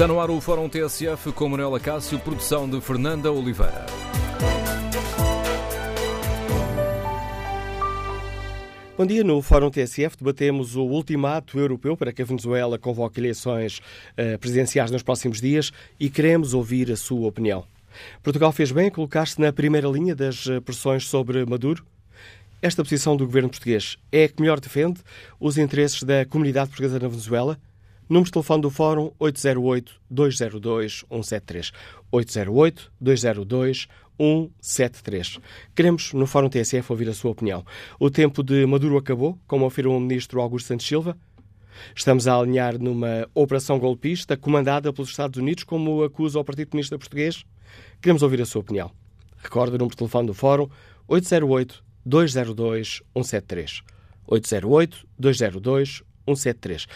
Está no ar o Fórum TSF com Manuela Cássio, produção de Fernanda Oliveira. Bom dia. No Fórum TSF debatemos o ultimato europeu para que a Venezuela convoque eleições uh, presidenciais nos próximos dias e queremos ouvir a sua opinião. Portugal fez bem em colocar-se na primeira linha das eh, pressões sobre Maduro? Esta posição do governo português é a que melhor defende os interesses da comunidade portuguesa na Venezuela? Número de telefone do Fórum 808-202-173. 808-202-173. Queremos, no Fórum TSF, ouvir a sua opinião. O tempo de Maduro acabou, como afirma o ministro Augusto Santos Silva? Estamos a alinhar numa operação golpista comandada pelos Estados Unidos, como acusa o Partido Comunista Português? Queremos ouvir a sua opinião. Recordo o número de telefone do Fórum 808-202-173. 808-202-173.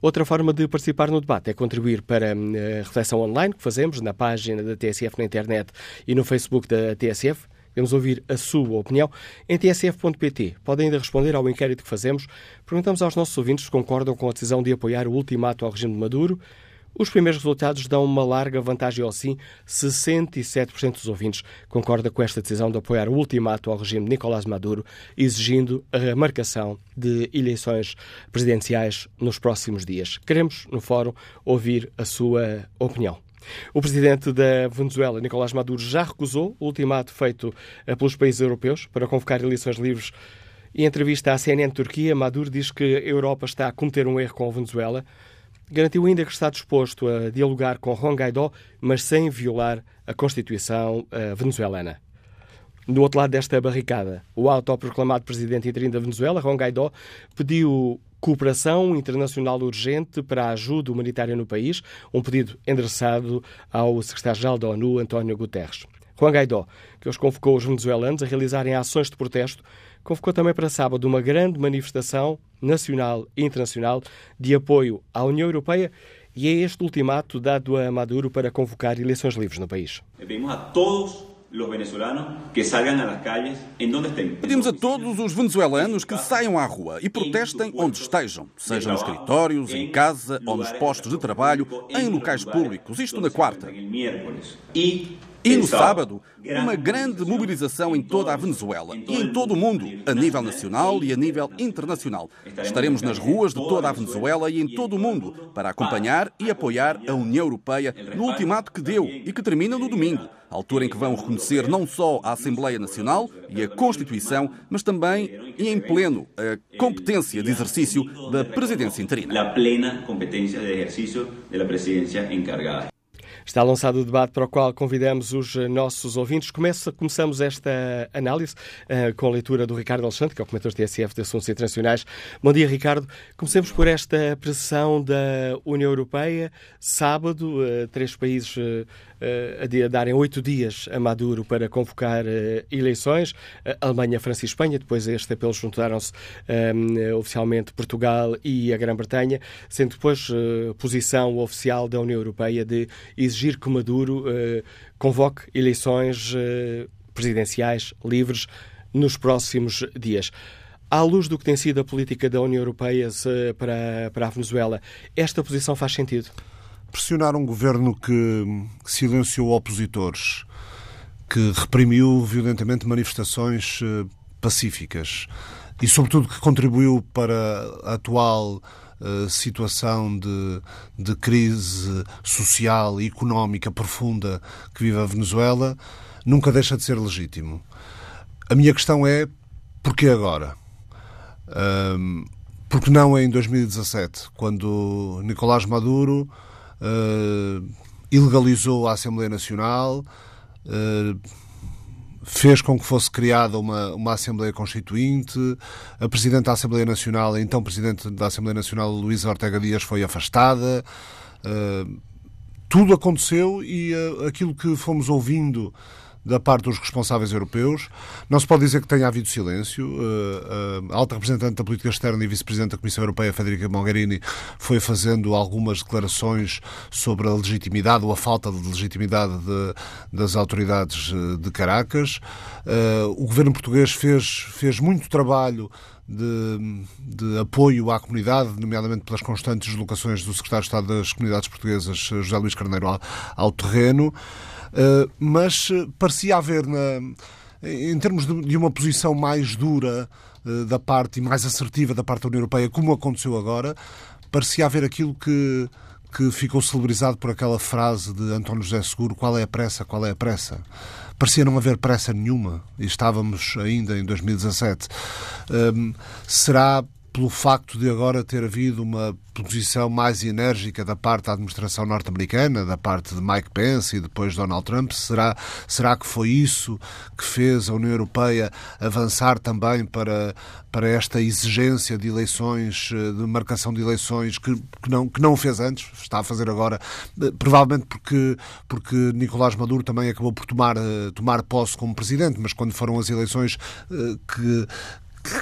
Outra forma de participar no debate é contribuir para hum, a reflexão online que fazemos na página da TSF na internet e no Facebook da TSF. Queremos ouvir a sua opinião em tsf.pt. Podem ainda responder ao inquérito que fazemos. Perguntamos aos nossos ouvintes se concordam com a decisão de apoiar o ultimato ao regime de Maduro. Os primeiros resultados dão uma larga vantagem ao sim. 67% dos ouvintes concorda com esta decisão de apoiar o ultimato ao regime de Nicolás Maduro, exigindo a marcação de eleições presidenciais nos próximos dias. Queremos, no fórum, ouvir a sua opinião. O presidente da Venezuela, Nicolás Maduro, já recusou o ultimato feito eh, pelos países europeus para convocar eleições livres. Em entrevista à CNN Turquia, Maduro diz que a Europa está a cometer um erro com a Venezuela. Garantiu ainda que está disposto a dialogar com Juan Guaidó, mas sem violar a Constituição uh, venezuelana. Do outro lado desta barricada, o autoproclamado presidente interino da Venezuela, Juan Guaidó, pediu cooperação internacional urgente para a ajuda humanitária no país, um pedido endereçado ao secretário-geral da ONU, António Guterres. Juan Guaidó, que os convocou os venezuelanos a realizarem ações de protesto convocou também para sábado uma grande manifestação nacional e internacional de apoio à União Europeia e é este ultimato dado a Maduro para convocar eleições livres no país. Pedimos a todos os venezuelanos que calles em onde estejam. Pedimos a todos os venezuelanos que saiam à rua e protestem onde estejam, seja nos escritórios, em casa ou nos postos de trabalho, em locais públicos, isto na quarta. E e no sábado, uma grande mobilização em toda a Venezuela e em todo o mundo, a nível nacional e a nível internacional. Estaremos nas ruas de toda a Venezuela e em todo o mundo para acompanhar e apoiar a União Europeia no ultimato que deu e que termina no domingo, altura em que vão reconhecer não só a Assembleia Nacional e a Constituição, mas também e em pleno a competência de exercício da presidência interina. Está lançado o debate para o qual convidamos os nossos ouvintes. Começa, começamos esta análise uh, com a leitura do Ricardo Alexandre, que é o comentador TSF de Assuntos Internacionais. Bom dia, Ricardo. Comecemos por esta pressão da União Europeia. Sábado, uh, três países uh, a darem oito dias a Maduro para convocar eleições. Alemanha, França e Espanha. Depois a este apelo juntaram-se oficialmente Portugal e a Grã-Bretanha, sendo depois posição oficial da União Europeia de exigir exigir que Maduro uh, convoque eleições uh, presidenciais livres nos próximos dias. À luz do que tem sido a política da União Europeia para, para a Venezuela, esta posição faz sentido? Pressionar um governo que silenciou opositores, que reprimiu violentamente manifestações eh, pacíficas e, sobretudo, que contribuiu para a atual uh, situação de, de crise social e económica profunda que vive a Venezuela, nunca deixa de ser legítimo. A minha questão é porquê agora? Um, porque não em 2017, quando Nicolás Maduro uh, ilegalizou a Assembleia Nacional, uh, fez com que fosse criada uma, uma Assembleia Constituinte. A Presidente da Assembleia Nacional, a então Presidente da Assembleia Nacional, Luísa Ortega Dias, foi afastada. Uh, tudo aconteceu e uh, aquilo que fomos ouvindo da parte dos responsáveis europeus. Não se pode dizer que tenha havido silêncio. A alta representante da política externa e vice-presidente da Comissão Europeia, Federica Mogherini, foi fazendo algumas declarações sobre a legitimidade ou a falta de legitimidade de, das autoridades de Caracas. O governo português fez, fez muito trabalho de, de, apoio à comunidade, nomeadamente pelas constantes deslocações do Secretário de Estado das Comunidades Portuguesas, José Luís Carneiro, ao, ao terreno, mas parecia haver, na, em termos de, uma posição mais dura uh, da parte e mais assertiva da parte da União Europeia, como aconteceu agora, parecia haver aquilo que que ficou celebrizado por aquela frase de António José Seguro: qual é a pressa, qual é a pressa? parecia não haver pressa nenhuma e estávamos ainda em 2017. Um, será pelo facto de agora ter havido uma posição mais enérgica da parte da administração norte-americana, da parte de Mike Pence e depois Donald Trump? Será, será que foi isso que fez a União Europeia avançar também para, para esta exigência de eleições, de marcação de eleições, que, que, não, que não fez antes, está a fazer agora, provavelmente porque, porque Nicolás Maduro também acabou por tomar, tomar posse como presidente, mas quando foram as eleições eh, que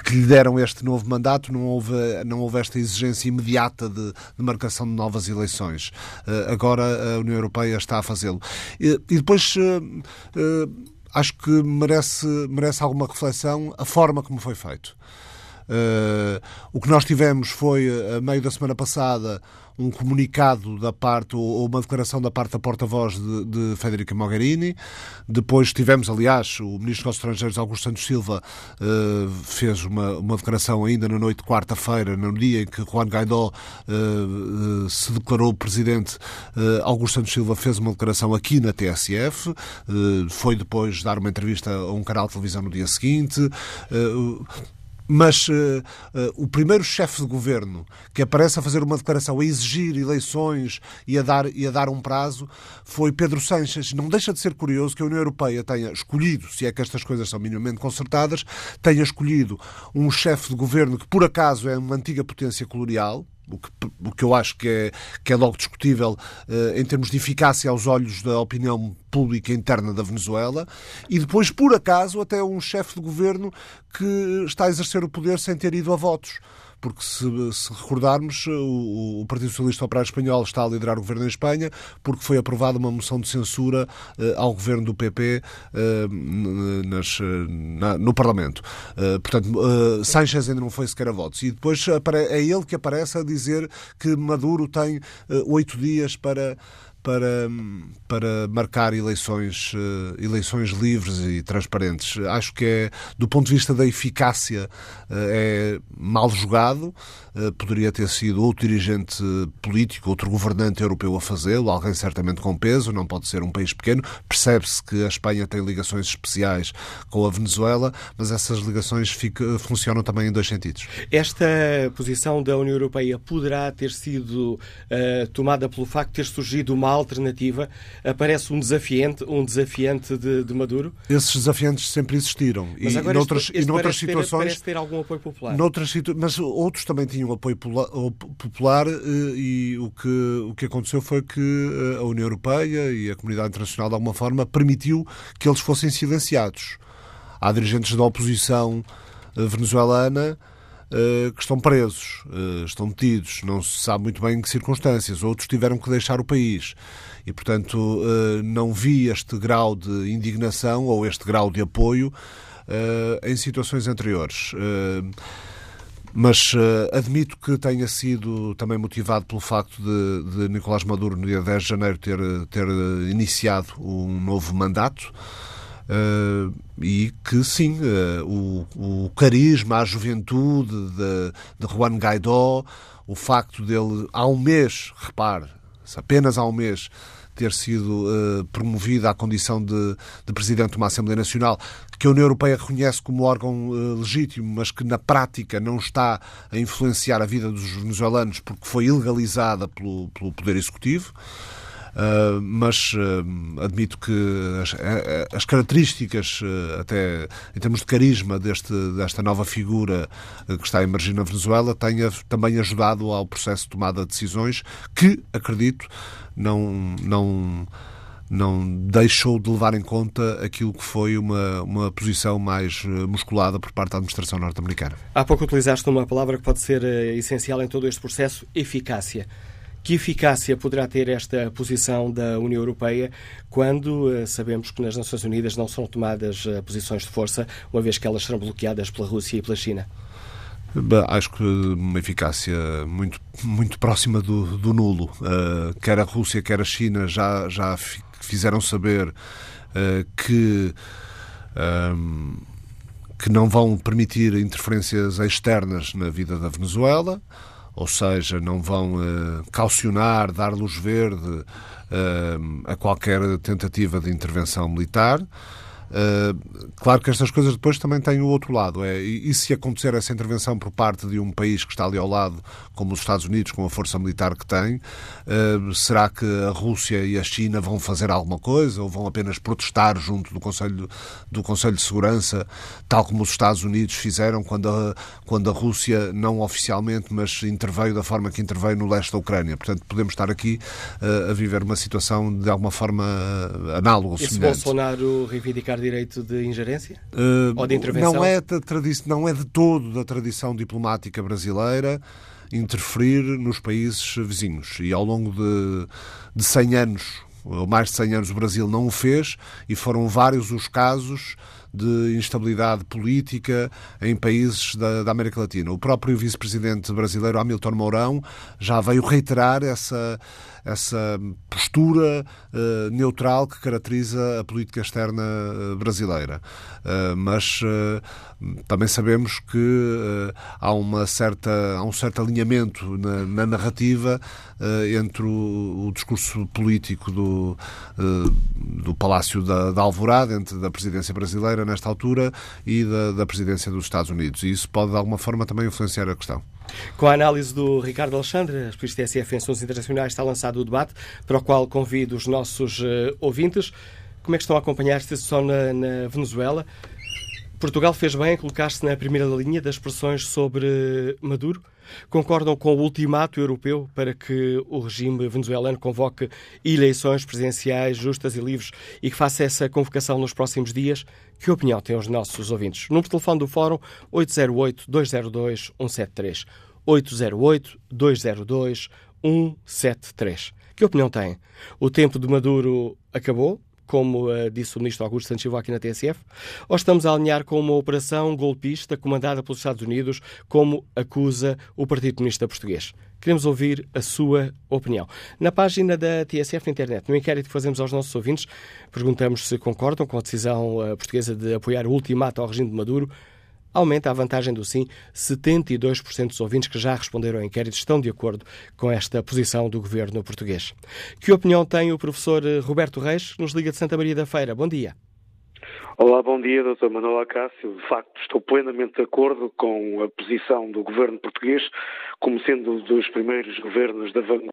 que lhe deram este novo mandato, não houve, não houve esta exigência imediata de, de marcação de novas eleições. Uh, agora a União Europeia está a fazê-lo. E, e, depois. Uh, uh, acho que merece, merece alguma reflexão a forma como foi feito. o que nós tivemos foi, a meio da semana passada, um comunicado da parte, ou uma declaração da parte da porta-voz de, de Federica Mogherini. Depois tivemos, aliás, o Ministro dos Estrangeiros, Augusto Santos Silva, uh, fez uma, uma declaração ainda na noite de quarta-feira, no dia em que Juan Guaidó uh, uh, se declarou presidente. Augusto Santos Silva fez uma declaração aqui na TSF, foi depois dar uma entrevista a um canal de televisão no dia seguinte. Mas uh, uh, o primeiro chefe de governo que aparece a fazer uma declaração, a exigir eleições e a, dar, e a dar um prazo, foi Pedro Sanches. Não deixa de ser curioso que a União Europeia tenha escolhido, se é que estas coisas são minimamente concertadas, tenha escolhido um chefe de governo que, por acaso, é uma antiga potência colonial, o que, o que eu acho que é, que é logo discutível uh, em termos de eficácia aos olhos da opinião pública interna da Venezuela, e depois, por acaso, até um chefe de governo que está a exercer o poder sem ter ido a votos porque se, se recordarmos, o, o, Partido Socialista Operário Espanhol está a liderar o governo em Espanha, porque foi aprovada uma moção de censura uh, ao governo do PP eh, nas, na, no Parlamento. Portanto, Sánchez ainda não foi sequer a votos. E depois é ele que aparece a dizer que Maduro tem oito dias para para, para marcar eleições, eh, eleições livres e transparentes. Acho que é, do ponto de vista da eficácia, eh, é mal jogado. Eh, poderia ter sido outro dirigente político, outro governante europeu a fazê-lo, alguém certamente com peso, não pode ser um país pequeno. Percebe-se que a Espanha tem ligações especiais com a Venezuela, mas essas ligações fica, funcionam também em dois sentidos. Esta posição da União Europeia poderá ter sido uh, tomada pelo facto de ter surgido uma alternativa, aparece um desafiante, um desafiante de, de Maduro? Esses desafiantes sempre existiram. Mas e agora noutras, este, este e noutras situações. Ter, parece ter algum apoio popular. Noutras. Mas outros também tinham apoio popular eh, e o que, o que aconteceu foi que eh, a União Europeia e a comunidade internacional, de alguma forma, permitiu que eles fossem silenciados. Há dirigentes da oposição eh, venezuelana que estão presos, estão detidos, não se sabe muito bem em que circunstâncias. Outros tiveram que deixar o país. E, portanto, não vi este grau de indignação ou este grau de apoio em situações anteriores. Mas uh, admito que tenha sido também motivado pelo facto de, de Nicolás Maduro, no dia 10 de janeiro, ter, ter iniciado um novo mandato. Uh, e que sim, uh, o, o, carisma, a juventude de, de Juan Guaidó, o facto dele há um mês, repare, apenas há um mês, ter sido uh, promovido à condição de, de, presidente de uma Assembleia Nacional, que a União Europeia reconhece como órgão uh, legítimo, mas que na prática não está a influenciar a vida dos venezuelanos porque foi ilegalizada pelo, pelo Poder Executivo. Uh, mas uh, admito que as, as características, uh, até em termos de carisma deste, desta nova figura que está a emergir na Venezuela, tenha também ajudado ao processo de tomada de decisões que, acredito, não, não não deixou de levar em conta aquilo que foi uma, uma posição mais musculada por parte da administração norte-americana. Há pouco utilizaste uma palavra que pode ser essencial em todo este processo: eficácia. Que eficácia poderá ter esta posição da União Europeia quando uh, sabemos que nas Nações Unidas não são tomadas uh, posições de força, uma vez que elas serão bloqueadas pela Rússia e pela China? Acho que uma eficácia muito, muito próxima do, do nulo. Uh, quer a Rússia, quer a China já, já fizeram saber que. Um, que não vão permitir interferências externas na vida da Venezuela ou seja, não vão uh, calcionar, dar luz verde uh, a qualquer tentativa de intervenção militar. Uh, claro que estas coisas depois também têm o outro lado. É, e, e, se acontecer essa intervenção por parte de um país que está ali ao lado, como os Estados Unidos, com a força militar que tem, uh, será que a Rússia e a China vão fazer alguma coisa ou vão apenas protestar junto do Conselho, do Conselho de Segurança, tal como os Estados Unidos fizeram quando a, quando a Rússia, não oficialmente, mas interveio da forma que interveio no leste da Ucrânia? Portanto, podemos estar aqui uh, a viver uma situação de alguma forma análoga. E se Bolsonaro reivindicar direito de ingerência? Uh, Ou de intervenção? Não é, não é de todo da tradição diplomática brasileira interferir nos países vizinhos. E ao longo de, de 100 anos, ou mais de 100 anos, o Brasil não o fez e foram vários os casos de instabilidade política em países da, da América Latina. O próprio vice-presidente brasileiro Hamilton Mourão já veio reiterar essa essa postura uh, neutral que caracteriza a política externa uh, brasileira. Uh, mas também sabemos que há, uma certa, há um certo alinhamento na, na narrativa entre o, o, discurso político do, do Palácio da, da, Alvorada, entre da presidência brasileira nesta altura e da, da presidência dos Estados Unidos. E isso pode, de alguma forma, também influenciar a questão. Com a análise do Ricardo Alexandre, as polícias TSF em Assuntos Internacionais, está lançado o debate, para o qual convido os nossos uh, ouvintes. Como é que estão a acompanhar esta sessão na, na Venezuela? Portugal fez bem em colocar-se na primeira linha das pressões sobre Maduro? Concordam com o ultimato europeu para que o regime venezuelano convoque eleições presidenciais justas e livres e que faça essa convocação nos próximos dias? Que opinião têm os nossos ouvintes? Número de telefone do Fórum 808-202-173. 808-202-173. Que opinião têm? O tempo de Maduro acabou? Como uh, disse o ministro Augusto Santos Silva aqui na TSF, ou estamos a alinhar com uma operação golpista comandada pelos Estados Unidos, como acusa o Partido Comunista Português? Queremos ouvir a sua opinião. Na página da TSF na internet, no inquérito que fazemos aos nossos ouvintes, perguntamos se concordam com a decisão uh, portuguesa de apoiar o ultimato ao regime de Maduro aumenta a vantagem do sim. 72% dos ouvintes que já responderam ao inquérito estão de acordo com esta posição do governo português. Que opinião tem o professor Roberto Reis, que nos liga de Santa Maria da Feira? Bom dia. Olá, bom dia, Dr. Manuel Acácio. De facto, estou plenamente de acordo com a posição do governo português, como sendo um dos primeiros governos da vanguarda,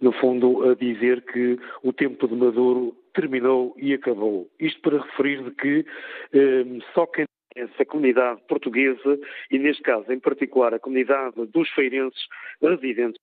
no fundo, a dizer que o tempo de Maduro terminou e acabou. Isto para referir de que eh, só quem essa comunidade portuguesa e, neste caso, em particular, a comunidade dos feirenses residentes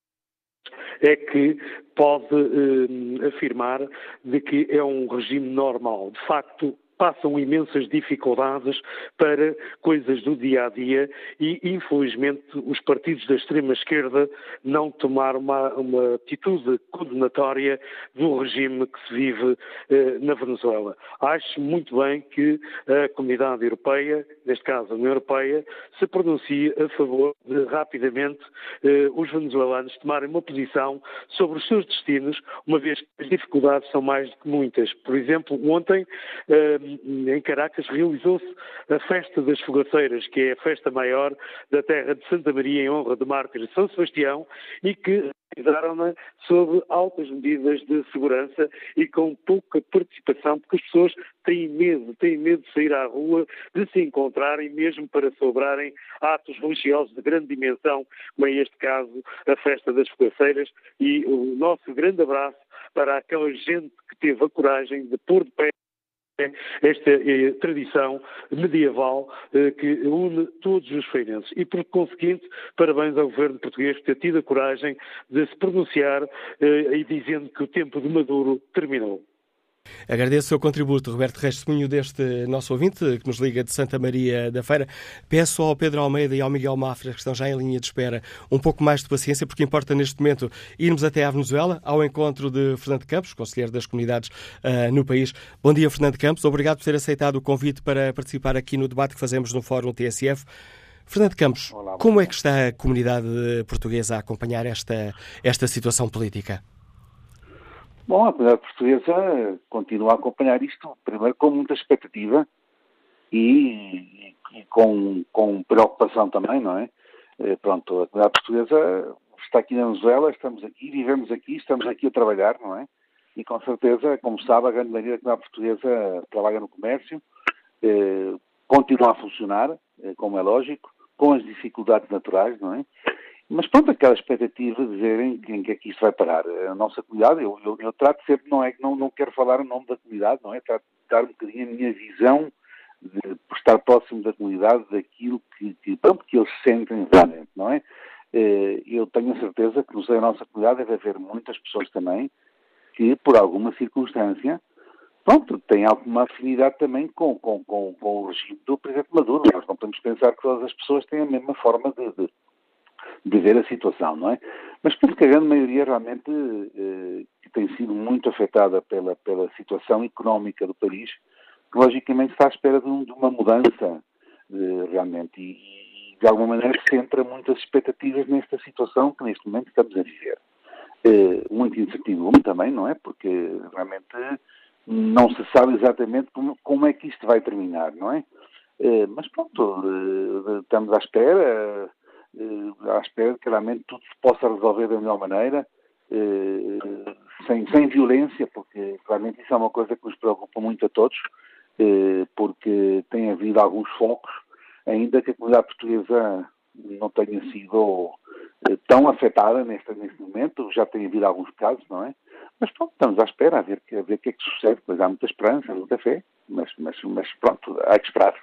é que pode eh, afirmar de que é um regime normal. De facto, passam imensas dificuldades para coisas do dia a dia e, infelizmente, os partidos da extrema-esquerda não tomaram uma, uma, atitude condenatória do regime que se vive eh, na Venezuela. Acho muito bem que a comunidade europeia, neste caso a União Europeia, se pronuncie a favor de rapidamente eh, os venezuelanos tomarem uma posição sobre os seus destinos, uma vez que as dificuldades são mais do que muitas. Por exemplo, ontem eh, em Caracas realizou-se a Festa das Fogaceiras, que é a festa maior da terra de Santa Maria em honra do mártir São Sebastião e que realizaram-na sob altas medidas de segurança e com pouca participação, porque as pessoas têm medo, têm medo de sair à rua, de se encontrarem, mesmo para celebrarem atos religiosos de grande dimensão, como é este caso a Festa das Fogaceiras, e o nosso grande abraço para aquela gente que teve a coragem de pôr de pé esta é tradição medieval eh, que une todos os feirenses. E, por conseguinte, parabéns ao governo português por ter tido a coragem de se pronunciar eh, e dizendo que o tempo de Maduro terminou. Agradeço o seu contributo, Roberto Reis Testemunho, deste nosso ouvinte que nos liga de Santa Maria da Feira. Peço ao Pedro Almeida e ao Miguel Mafra, que estão já em linha de espera, um pouco mais de paciência, porque importa neste momento irmos até à Venezuela, ao encontro de Fernando Campos, conselheiro das comunidades uh, no país. Bom dia, Fernando Campos. Obrigado por ter aceitado o convite para participar aqui no debate que fazemos no Fórum TSF. Fernando Campos, Olá, como é que está a comunidade portuguesa a acompanhar esta, esta situação política? Bom, a comunidade portuguesa continua a acompanhar isto, primeiro com muita expectativa e, e com, com, preocupação também, não é? Eh, pronto, a comunidade portuguesa está aqui na Venezuela, estamos aqui, vivemos aqui, estamos aqui a trabalhar, não é? E com certeza, como sabe, a grande maioria da comunidade portuguesa trabalha no comércio, eh, continua a funcionar, eh, como é lógico, com as dificuldades naturais, não é? Mas pronto, aquela expectativa de dizerem em que é que isto vai parar. A nossa comunidade, eu, eu, eu trato sempre, não é que não, não quero falar o nome da comunidade, não é? Trato de dar um bocadinho a minha visão de estar próximo da comunidade, daquilo que, que, pronto, que eles sentem realmente, não é? Eh, eu tenho a certeza que no seio da nossa comunidade deve haver muitas pessoas também que, por alguma circunstância, pronto, têm alguma afinidade também com, com, com, com o regime do Presidente Maduro. Nós não podemos pensar que todas as pessoas têm a mesma forma de, de de ver a situação, não é? Mas penso que a grande maioria realmente eh, tem sido muito afetada pela, pela situação económica do país, que logicamente está à espera de, um, de uma mudança eh, realmente e, de alguma maneira centra muitas expectativas nesta situação que neste momento estamos a viver. Eh, muito incertidumbre também, não é? Porque realmente não se sabe exatamente como, como é que isto vai terminar, não é? Eh, mas pronto, eh, estamos à espera à espera que realmente tudo se possa resolver da melhor maneira, eh, sem, sem violência, porque claramente isso é uma coisa que nos preocupa muito a todos, eh, porque tem havido alguns focos, ainda que a comunidade portuguesa não tenha sido tão afetada neste, neste momento, já tem havido alguns casos, não é? Mas pronto, estamos à espera a ver, a ver o que é que sucede, pois há muita esperança, muita fé, mas, mas, mas pronto, há que esperar.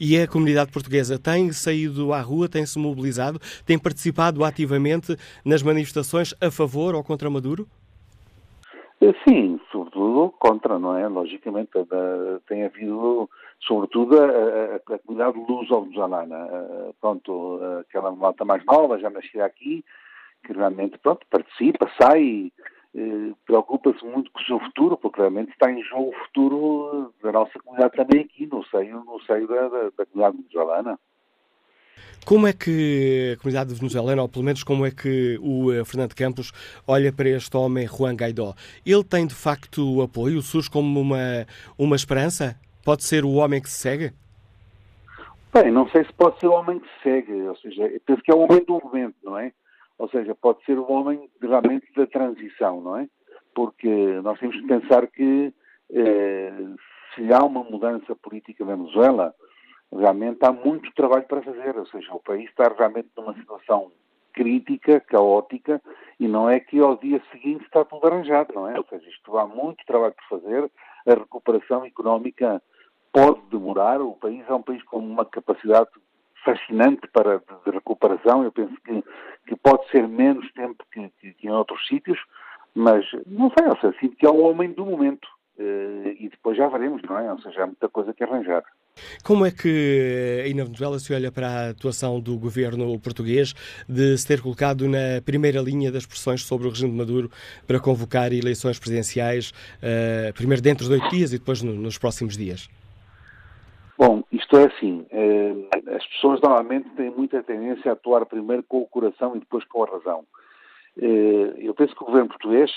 E a comunidade portuguesa tem saído à rua, tem se mobilizado, tem participado ativamente nas manifestações a favor ou contra Maduro? Eh, sim, sobretudo contra, não é? Logicamente, tem havido, sobretudo, a, a, a comunidade luso-venezuelana. Eh, pronto, aquela malta mais nova, já nascida aqui, que realmente, pronto, participa, sai, eh, preocupa-se muito com o seu futuro, porque realmente está em jogo o futuro da nossa comunidade também aqui, no seio, no seio da, da, da comunidade venezuelana. Como é que a comunidade venezuelana, ou pelo menos como é que o eh, Fernando Campos olha para este homem, Juan Guaidó? Ele tem de facto apoio? Surge como uma, uma esperança? Pode ser o homem que se segue? Bem, não sei se pode ser o homem que se segue, ou seja, penso que é o homem do momento, não é? Ou seja, pode ser o homem realmente da transição, não é? Porque nós temos que pensar que eh, se há uma mudança política na Venezuela, realmente há muito trabalho para fazer. Ou seja, o país está realmente numa situação crítica, caótica, e não é que ao dia seguinte está tudo arranjado, não é? Ou seja, isto há muito trabalho por fazer, a recuperação económica pode demorar, o país é um país com uma capacidade fascinante para, de, de, recuperação. Eu penso que, que pode ser menos tempo que, que, que, em outros sítios, mas não sei, ou seja, sinto que é o homem do momento. Uh, e depois já veremos, não é? Ou seja, há muita coisa que arranjar. Como é que aí na Venezuela se olha para a atuação do governo português de se ter colocado na primeira linha das pressões sobre o regime de Maduro para convocar eleições presidenciais, uh, primeiro dentro de oito dias e depois no, nos próximos dias? Bom, isto é assim, eh, as pessoas normalmente têm muita tendência a atuar primeiro com o coração e depois com a razão. Eh, eu penso que o governo português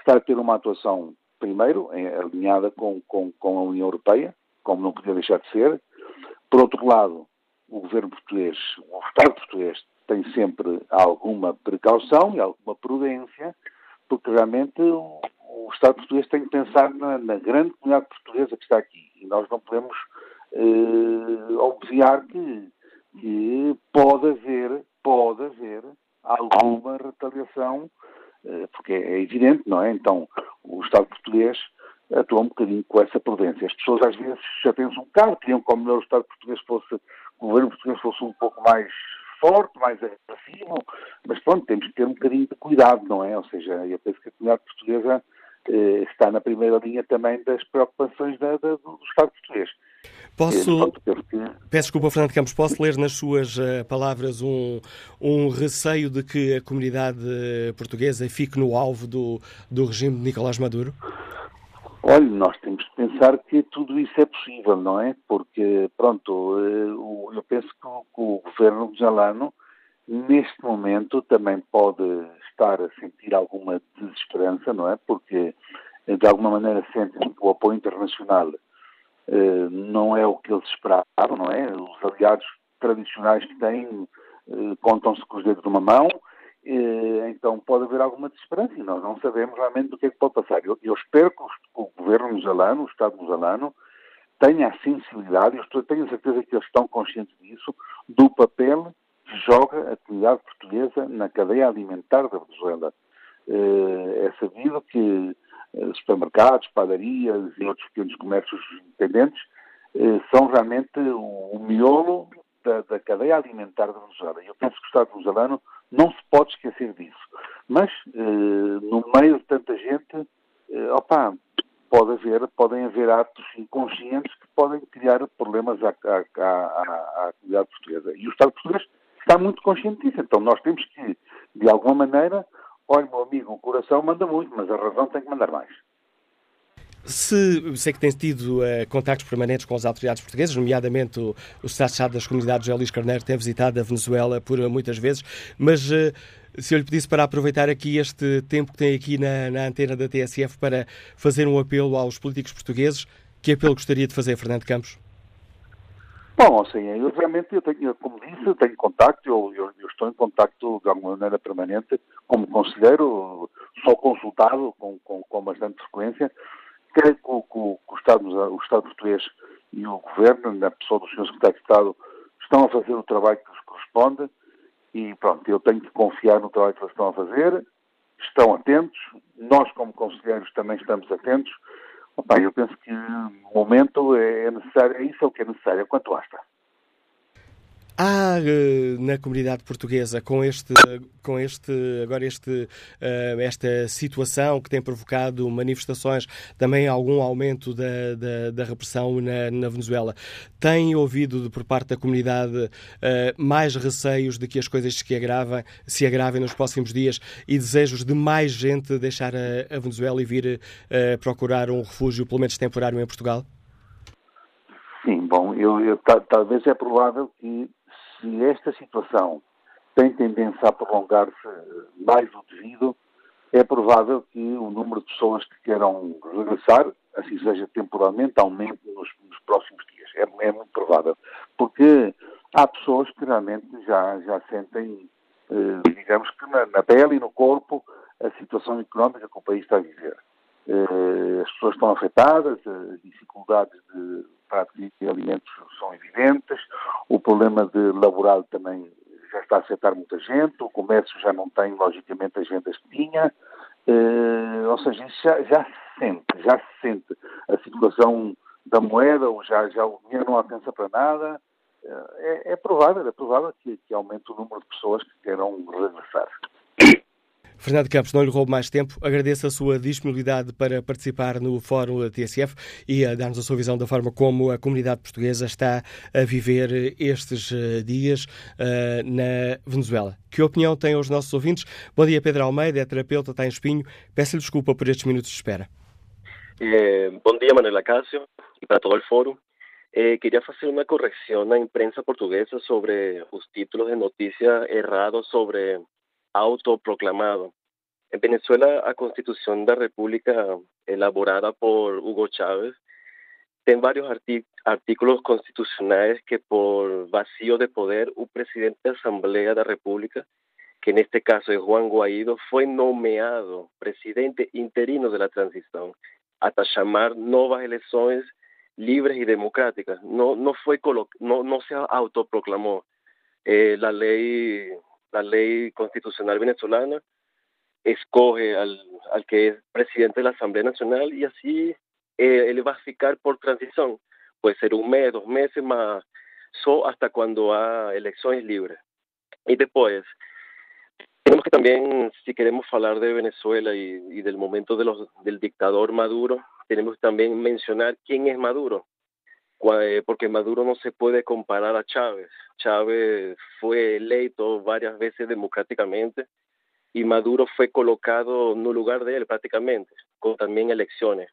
está a ter uma atuação, primeiro, alinhada com, com, com a União Europeia, como não podia deixar de ser. Por outro lado, o governo português, o Estado português, tem sempre alguma precaução e alguma prudência, porque realmente o, Estado português tem que pensar na, na grande comunidade portuguesa que está aqui. E nós não podemos uh, obviar que, que pode haver, pode haver alguma retaliação, uh, porque é evidente, não é? Então, o Estado português atua um bocadinho com essa prudência. As pessoas às vezes já pensam um bocado, queriam que o melhor o Estado português fosse, o governo português fosse um pouco mais forte, mais agressivo, mas pronto, temos que ter um bocadinho de cuidado, não é? Ou seja, eu penso que a comunidade portuguesa eh, está na primeira linha também das preocupações da, da, do Estado português. Posso. Peço desculpa, Fernando Campos, posso ler nas suas uh, palavras um, um receio de que a comunidade portuguesa fique no alvo do, do regime de Nicolás Maduro? Olha, nós temos que pensar que tudo isso é possível, não é? Porque, pronto, uh, eu penso que o, governo Jalano, neste momento, também pode estar a sentir alguma desesperança, não é? Porque, de alguma maneira, sentem que o apoio internacional eh, não é o que eles esperavam, não é? Os aliados tradicionais que têm eh, contam-se com os dedos de uma mão, eh, então pode haver alguma desesperança e nós não sabemos realmente do que é que pode passar. Eu, eu espero que o, governo musalano, o Estado musalano, tenha a sensibilidade, eu tenho a certeza que eles estão conscientes disso, do papel que joga a comunidade portuguesa na cadeia alimentar da Venezuela. É sabido que eh, supermercados, padarias e outros pequenos comércios independentes, eh, são realmente o, miolo da, da, cadeia alimentar da Venezuela. Eu penso que o Estado venezuelano não se pode esquecer disso. Mas, eh, no meio de tanta gente, opa, pode haver, podem haver atos inconscientes que podem criar problemas à, à, à, à comunidade portuguesa. E o Estado português está muito consciente disso. Então, nós temos que, de alguma maneira, olha, meu amigo, o coração manda muito, mas a razão tem que mandar mais. Se sei que tem tido uh, contactos permanentes com as autoridades portuguesas, nomeadamente o, Estado-Chave das Comunidades, Luís Carneiro, tem visitado a Venezuela por uh, muitas vezes, mas uh, se eu lhe pedisse para aproveitar aqui este tempo que tem aqui na, na, antena da TSF para fazer um apelo aos políticos portugueses, que apelo gostaria de fazer, Fernando Campos? Bom, assim, eu realmente, eu tenho, como disse, tenho contacto, eu, eu, eu, estou em contacto de alguma maneira permanente como conselheiro, sou consultado com, com, com bastante frequência, creio que o, que o, Estado, o Estado português e o Governo, na pessoa do Sr. Secretário de Estado, estão a fazer o trabalho que lhes corresponde e pronto, eu tenho que confiar no trabalho que eles estão a fazer, estão atentos, nós como conselheiros também estamos atentos, Opa, eu penso que no momento é necessário, é isso é o que é necessário, quanto basta. Há eh, na comunidade portuguesa, com este, com este agora este, eh, esta situação que tem provocado manifestações, também algum aumento da, da, da repressão na, na, Venezuela, tem ouvido por parte da comunidade eh, mais receios de que as coisas se agravem, se agravem nos próximos dias e desejos de mais gente deixar a, a Venezuela e vir procurar um refúgio, pelo menos temporário, em Portugal? Sim, bom, eu, eu, talvez é provável que se esta situação tem tendência a prolongar-se mais do devido, é provável que o número de pessoas que queiram regressar, assim seja temporalmente, aumente nos, nos próximos dias. É, é, muito provável. Porque há pessoas que realmente já, já sentem, eh, digamos que na, na, pele e no corpo, a situação económica que o país está a viver. Eh, as pessoas estão afetadas, as dificuldades de para adquirir alimentos são evidentes, o problema de laboral também já está a afetar muita gente, o comércio já não tem, logicamente, as vendas que tinha, uh, ou seja, isso já, já, se sente, já se sente a situação da moeda, ou já, já o dinheiro não alcança para nada, uh, é, é, provável, é provável que, que aumente o número de pessoas que queiram regressar. Fernando Campos, não lhe roubo mais tempo. Agradeço a sua disponibilidade para participar no Fórum da TSF e a dar-nos a sua visão da forma como a comunidade portuguesa está a viver estes eh, dias uh, na Venezuela. Que opinião têm os nossos ouvintes? Bom dia, Pedro Almeida, é terapeuta, está em espinho. Peço-lhe desculpa por estes minutos de espera. Eh, bom dia, Manuela Cássio, e para todo o fórum. Eh, fazer uma correção na imprensa portuguesa sobre os títulos de notícia errados sobre autoproclamado. En Venezuela, la Constitución de la República elaborada por Hugo Chávez tiene varios artículos constitucionales que por vacío de poder, un presidente de Asamblea de la República, que en este caso es Juan Guaidó, fue nomeado presidente interino de la transición hasta llamar nuevas elecciones libres y democráticas. No, no, fue no, no se autoproclamó. Eh, la ley la ley constitucional venezolana escoge al, al que es presidente de la Asamblea Nacional y así eh, él va a ficar por transición. Puede ser un mes, dos meses más, so hasta cuando hay elecciones libres. Y después, Tenemos que también, si queremos hablar de Venezuela y, y del momento de los, del dictador Maduro, tenemos que también mencionar quién es Maduro, porque Maduro no se puede comparar a Chávez. Chávez fue electo varias veces democráticamente y Maduro fue colocado en un lugar de él prácticamente, con también elecciones.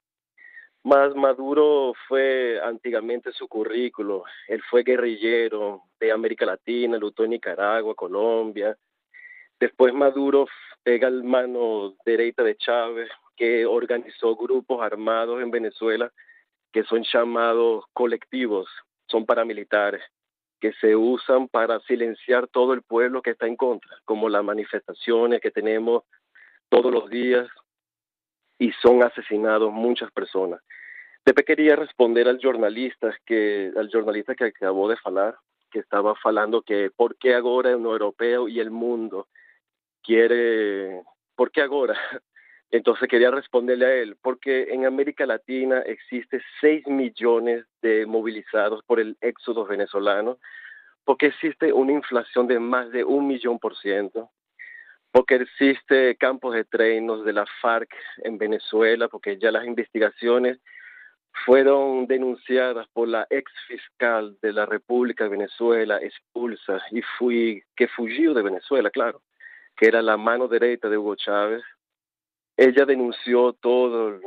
Más Maduro fue antiguamente su currículo. Él fue guerrillero de América Latina, luchó en Nicaragua, Colombia. Después Maduro pega el mano derecha de Chávez, que organizó grupos armados en Venezuela que son llamados colectivos, son paramilitares, que se usan para silenciar todo el pueblo que está en contra, como las manifestaciones que tenemos todos los días y son asesinados muchas personas. Después quería responder al jornalista que al jornalista que acabó de hablar, que estaba hablando que por qué ahora el europeo y el mundo quiere, por qué ahora entonces quería responderle a él, porque en América Latina existe 6 millones de movilizados por el éxodo venezolano, porque existe una inflación de más de un millón por ciento, porque existe campos de treinos de la FARC en Venezuela, porque ya las investigaciones fueron denunciadas por la ex fiscal de la República de Venezuela, expulsa y fui que fugió de Venezuela, claro, que era la mano derecha de Hugo Chávez ella denunció todo,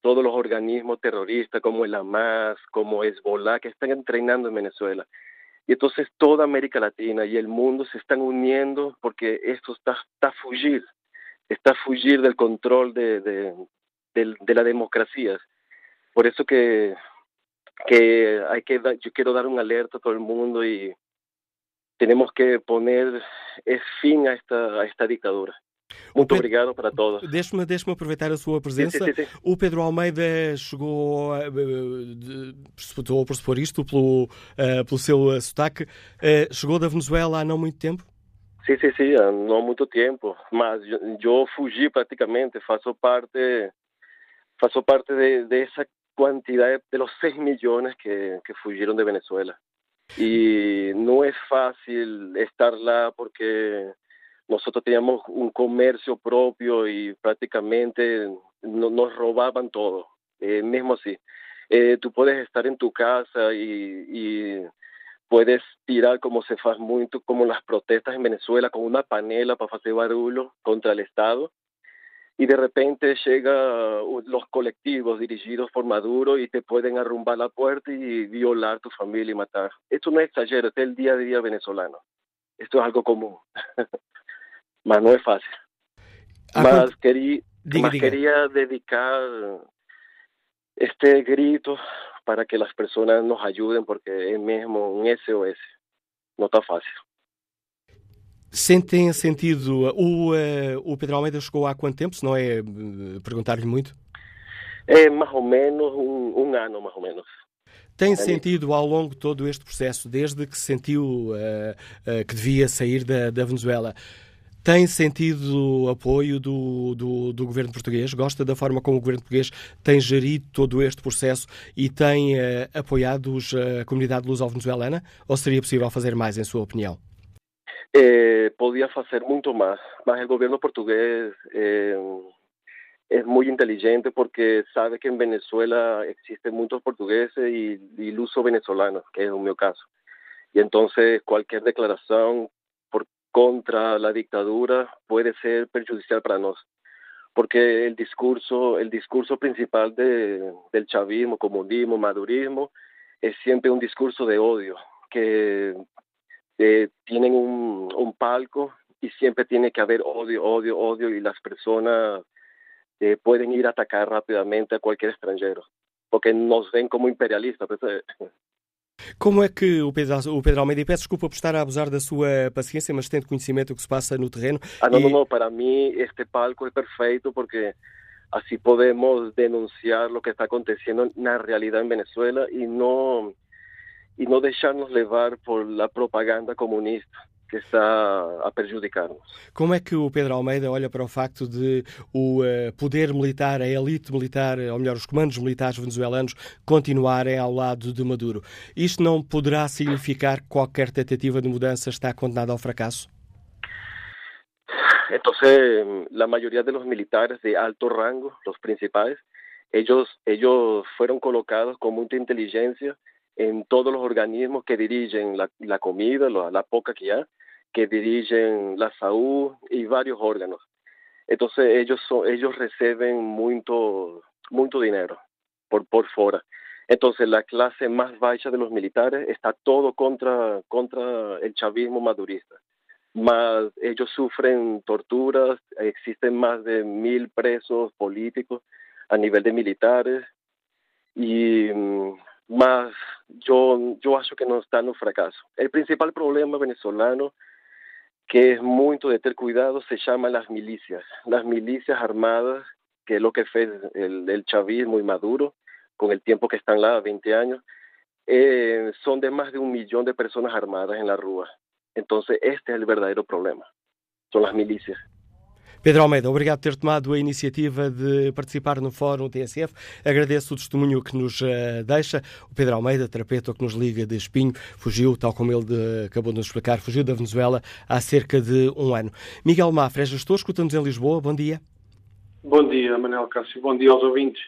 todos los organismos terroristas como el Hamas, como Hezbollah, que están entrenando en Venezuela. Y entonces toda América Latina y el mundo se están uniendo porque esto está, está a fugir, está a fugir del control de, de, de, la democracia. Por eso que, que hay que yo quiero dar un alerta a todo el mundo y tenemos que poner es fin a esta, a esta dictadura. Muito Pedro, obrigado para todos. Deixe-me deixe aproveitar a sua presença. Sim, sim, sim. O Pedro Almeida chegou, estou por supor isto pelo, uh, pelo seu uh, sotaque, uh, chegou da Venezuela há não muito tempo? Sim, sim, sim, não há muito tempo, mas eu, eu fugi praticamente, faço parte, faço parte de, de essa quantidade de los 6 milhões que, que fugiram de Venezuela. E não é fácil estar lá porque nosotros teníamos un comercio propio y prácticamente nos robaban todo, eh, mismo así. Eh, tú puedes estar en tu casa y, puedes tirar como se hace mucho, como las protestas en Venezuela, con una panela para hacer barullo contra el Estado. Y de repente llega uh, los colectivos dirigidos por Maduro y te pueden arrumbar la puerta y violar tu familia y matar. Esto no es exagero, es el día a día venezolano. Esto es algo común. mas não é fácil. Ah, mas, queria, diga, diga. dedicar este grito para que as pessoas nos ajudem, porque é mesmo um SOS. Não está fácil. Sentem sentido. O, uh, o Pedro Almeida chegou há quanto tempo, se não é uh, perguntar-lhe muito? É mais ou menos um, um ano, mais ou menos. Tem é sentido ao longo de todo este processo, desde que sentiu uh, que devia sair da, da Venezuela, tem sentido apoio do, do, do, governo português? Gosta da forma como o governo português tem gerido todo este processo e tem uh, apoiado os, eh, a comunidade luso-venezuelana? Ou seria possível fazer mais, em sua opinião? Eh, podia fazer muito mais, mas o governo português eh, é muito inteligente porque sabe que em Venezuela existem muitos portugueses e, e luso-venezolanos, que é o meu caso. E então qualquer declaração contra la dictadura puede ser perjudicial para nosotros porque el discurso el discurso principal de, del chavismo comunismo madurismo es siempre un discurso de odio que tienen un, un, palco y siempre tiene que haber odio odio odio y las personas eh, pueden ir a atacar rápidamente a cualquier extranjero porque nos ven como imperialistas pues, eh, Como é que o Pedro, o Pedro Almeida, e peço desculpa por estar a abusar da sua paciência, mas tendo conhecimento do que se passa no terreno. Ah, não, e... não, não, para mim este palco é perfeito porque assim podemos denunciar o que está acontecendo na realidade em Venezuela e não e não deixar-nos levar por la propaganda comunista que está a prejudicar-nos. Como é que o Pedro Almeida olha para o facto de o uh, poder militar, a elite militar, ou melhor, os comandos militares venezuelanos continuarem ao lado de Maduro? Isto não poderá significar que qualquer tentativa de mudança está condenada ao fracasso? entonces, la mayoría de los militares de alto rango, los principales, ellos, ellos fueron colocados con mucha inteligencia en todos los organismos que dirigen la, comida, la, poca que hay, que dirigen la salud y varios órganos. Entonces ellos son, ellos reciben mucho, mucho dinero por, por fuera. Entonces la clase más baja de los militares está todo contra, contra el chavismo madurista. Más ellos sufren torturas, existen más de mil presos políticos a nivel de militares y más yo, yo acho que no está un fracaso. El principal problema venezolano que es muy de tener cuidado se llama las milicias. Las milicias armadas, que es lo que fue el, el chavismo y Maduro, con el tiempo que están lá, 20 años, eh, son de más de un millón de personas armadas en la rúa. Entonces, este es el verdadero problema. Son las milícias. Pedro Almeida, obrigado por ter tomado a iniciativa de participar no Fórum TSF. Agradeço o testemunho que nos uh, deixa. O Pedro Almeida, terapeuta que nos liga de Espinho, fugiu, tal como ele acabou de nos explicar, fugiu da Venezuela há cerca de um ano. Miguel Mafra é gestor, escuta-nos em Lisboa. Bom dia. Bom dia, Manel Cássio. Bom dia aos ouvintes.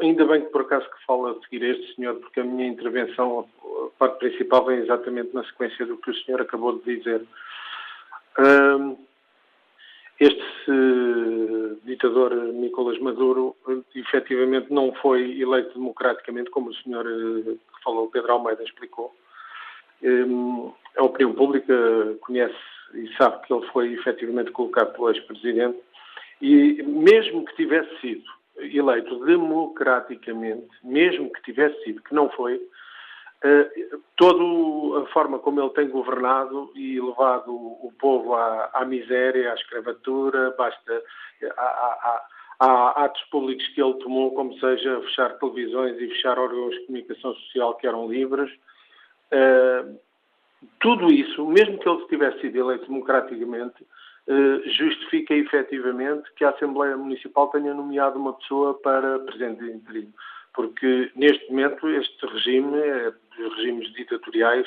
Ainda bem que por acaso que fala a seguir este senhor, porque a minha intervenção, a parte principal, vem exatamente na sequência do que o senhor acabou de dizer. Este uh, ditador Nicolás Maduro efetivamente não foi eleito democraticamente, como o senhor uh, que falou, Pedro Almeida, explicou. Um, a opinião pública conhece e sabe que ele foi efetivamente colocado pelo ex-presidente e mesmo que tivesse sido eleito democraticamente, mesmo que tivesse sido, que não foi, uh, toda a forma como ele tem governado e levado o povo à, à miséria, à escravatura, basta há, há, atos públicos que ele tomou, como seja fechar televisões e fechar órgãos de comunicação social que eram livres. Uh, tudo isso, mesmo que ele tivesse sido eleito democraticamente, uh, justifica efetivamente que a Assembleia Municipal tenha nomeado uma pessoa para presidente de interino porque neste momento este regime é dos regimes ditatoriais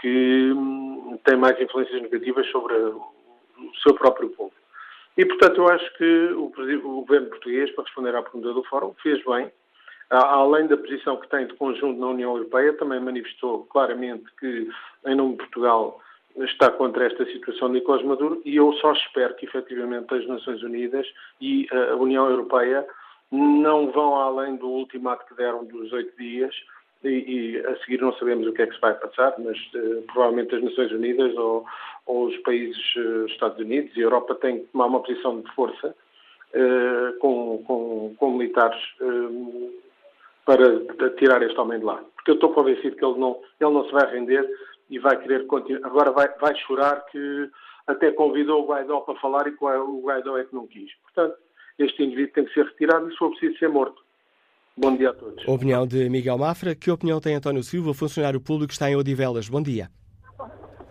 que hum, tem mais influências negativas sobre o seu próprio povo. E, portanto, eu acho que o governo português, para responder à pergunta do Fórum, fez bem. Além da posição que tem de conjunto na União Europeia, também manifestou claramente que, em nome de Portugal, está contra esta situação de Nicolás Maduro e eu só espero que, efetivamente, as Nações Unidas e a União Europeia não vão além do ultimato que deram dos oito dias e, e, a seguir não sabemos o que é que se vai passar, mas uh, provavelmente as Nações Unidas ou, ou os países uh, Estados Unidos e Europa têm que tomar uma posição de força uh, com, com, com, militares para tirar este homem de lá. Porque eu estou convencido que ele não, ele não se vai render e vai querer continuar. Agora vai, vai chorar que até convidou o Guaidó para falar e o Guaidó é que não quis. Portanto, este indivíduo tem que ser retirado e, se for preciso, ser morto. Bom dia a todos. Opinião de Miguel Mafra. Que opinião tem António Silva, funcionário público que está em Odivelas? Bom dia.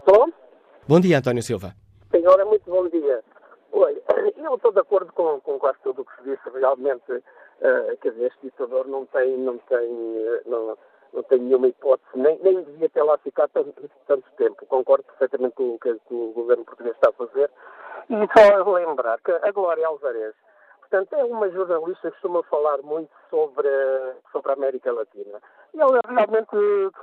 Bom? Bom dia, António Silva. Senhora, muito bom dia. Olha, eu estou de acordo com, com quase tudo o que se disse. Realmente, uh, quer dizer, este ditador não tem, não tem, uh, não, não tem nenhuma hipótese, nem, nem devia ter lá ficado tanto, tanto tempo. Concordo perfeitamente com o que, que o governo português está a fazer. E só lembrar que a Glória Alvarez Portanto, é uma jornalista que costuma falar muito sobre, sobre a América Latina. E ela realmente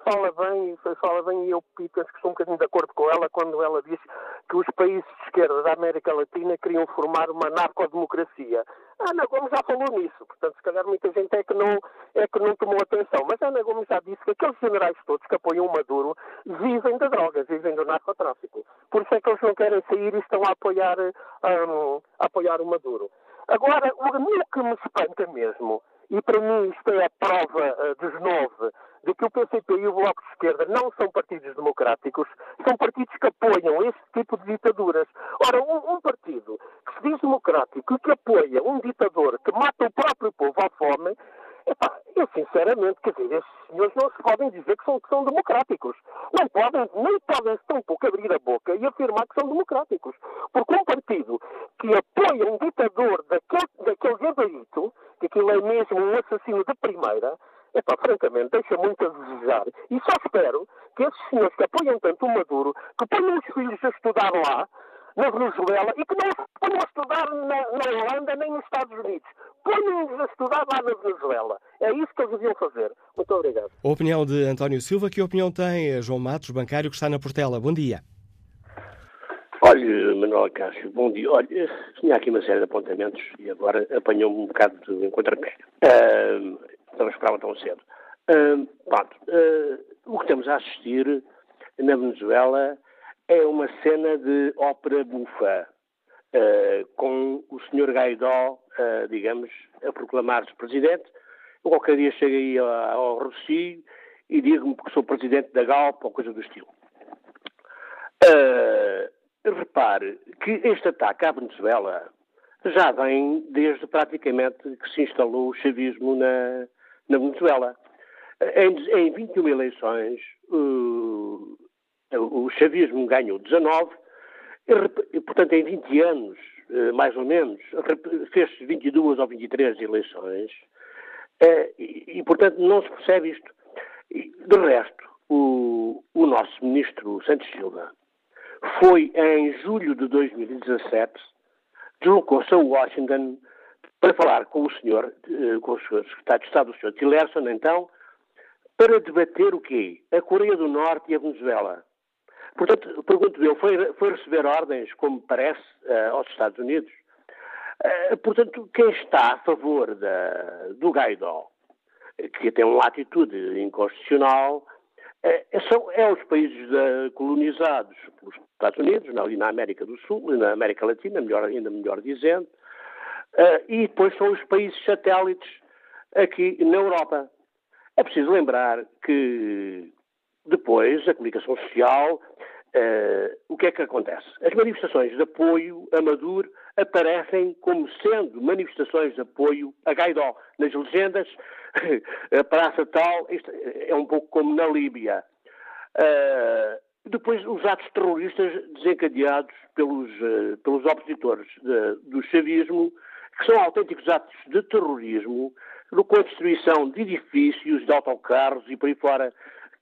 fala bem, fala bem e eu penso que estou um bocadinho de acordo com ela quando ela diz que os países de esquerda da América Latina queriam formar uma narcodemocracia. A Ana Gomes já falou nisso, portanto, se calhar muita gente é que não, é que não tomou atenção. Mas a Ana Gomes já disse que aqueles generais todos que apoiam Maduro vivem de drogas, vivem do narcotráfico. Por isso é que eles não querem sair e estão a apoiar, um, a apoiar o Maduro. Agora, o que me espanta mesmo, e para mim isto é a prova uh, dos nove, de que o PCP e o Bloco de Esquerda não são partidos democráticos, são partidos que apoiam este tipo de ditaduras. Ora, um, um partido que se diz democrático e que apoia um ditador que mata o próprio povo à fome, eu sinceramente, quer dizer, estes senhores não se podem dizer que são, que são democráticos. Não podem, nem podem tão pouco abrir a boca e afirmar que são democráticos. Porque um partido que apoia um ditador daquele, daquele gabarito, que aquilo é mesmo um assassino de primeira, epá, francamente, deixa muito a desejar. E só espero que esses senhores que apoiam tanto o Maduro, que ponham os filhos a estudar lá, na Venezuela e que não ponham a estudar na, na Holanda nem nos Estados Unidos. Ponham-nos a estudar lá na Venezuela. É isso que eles deviam fazer. Muito obrigado. A opinião de António Silva, que opinião tem João Matos, bancário, que está na Portela? Bom dia. Olha, Manuel Cássio, bom dia. Olha, tinha aqui uma série de apontamentos e agora apanhou-me um bocado de encontrapé. Uh, não esperava tão cedo. Uh, pronto, uh, o que estamos a assistir na Venezuela é uma cena de ópera bufa, uh, com o senhor Gaidó, digamos, a proclamar-se presidente. Eu qualquer dia chego aí ao, Rocio e digo-me que sou presidente da Galp ou coisa do estilo. Uh, repare que este ataque à Venezuela já vem desde praticamente que se instalou o chavismo na, na Venezuela. Em, em 21 eleições, uh, o chavismo ganhou 19, portanto, em 20 anos, uh, mais ou menos, fez 22 ou 23 eleições, uh, e, e, portanto, não se percebe isto. De resto, o, o nosso ministro Santos Silva foi em julho de 2017, deslocou-se a Washington para falar com o senhor, eh, com o senhor secretário de Estado, o senhor Tillerson, então, para debater o quê? A Coreia do Norte e a Venezuela. Portanto, pergunto eu, foi, foi receber ordens, como parece, uh, aos Estados Unidos? Uh, portanto, quem está a favor da, do Gaidó, que tem uma atitude inconstitucional, é, são, é os países uh, colonizados pelos Estados Unidos, na, na América do Sul, na América Latina, melhor, ainda melhor dizendo, e depois são os países satélites aqui na Europa. É preciso lembrar que depois a comunicação social Uh, o que é que acontece? As manifestações de apoio a Maduro aparecem como sendo manifestações de apoio a Gaidó. Nas legendas, a praça tal, isto é um pouco como na Líbia. Uh, depois, os atos terroristas desencadeados pelos, uh, pelos opositores de, do chavismo, que são autênticos atos de terrorismo, com a destruição de edifícios, de autocarros e por aí fora.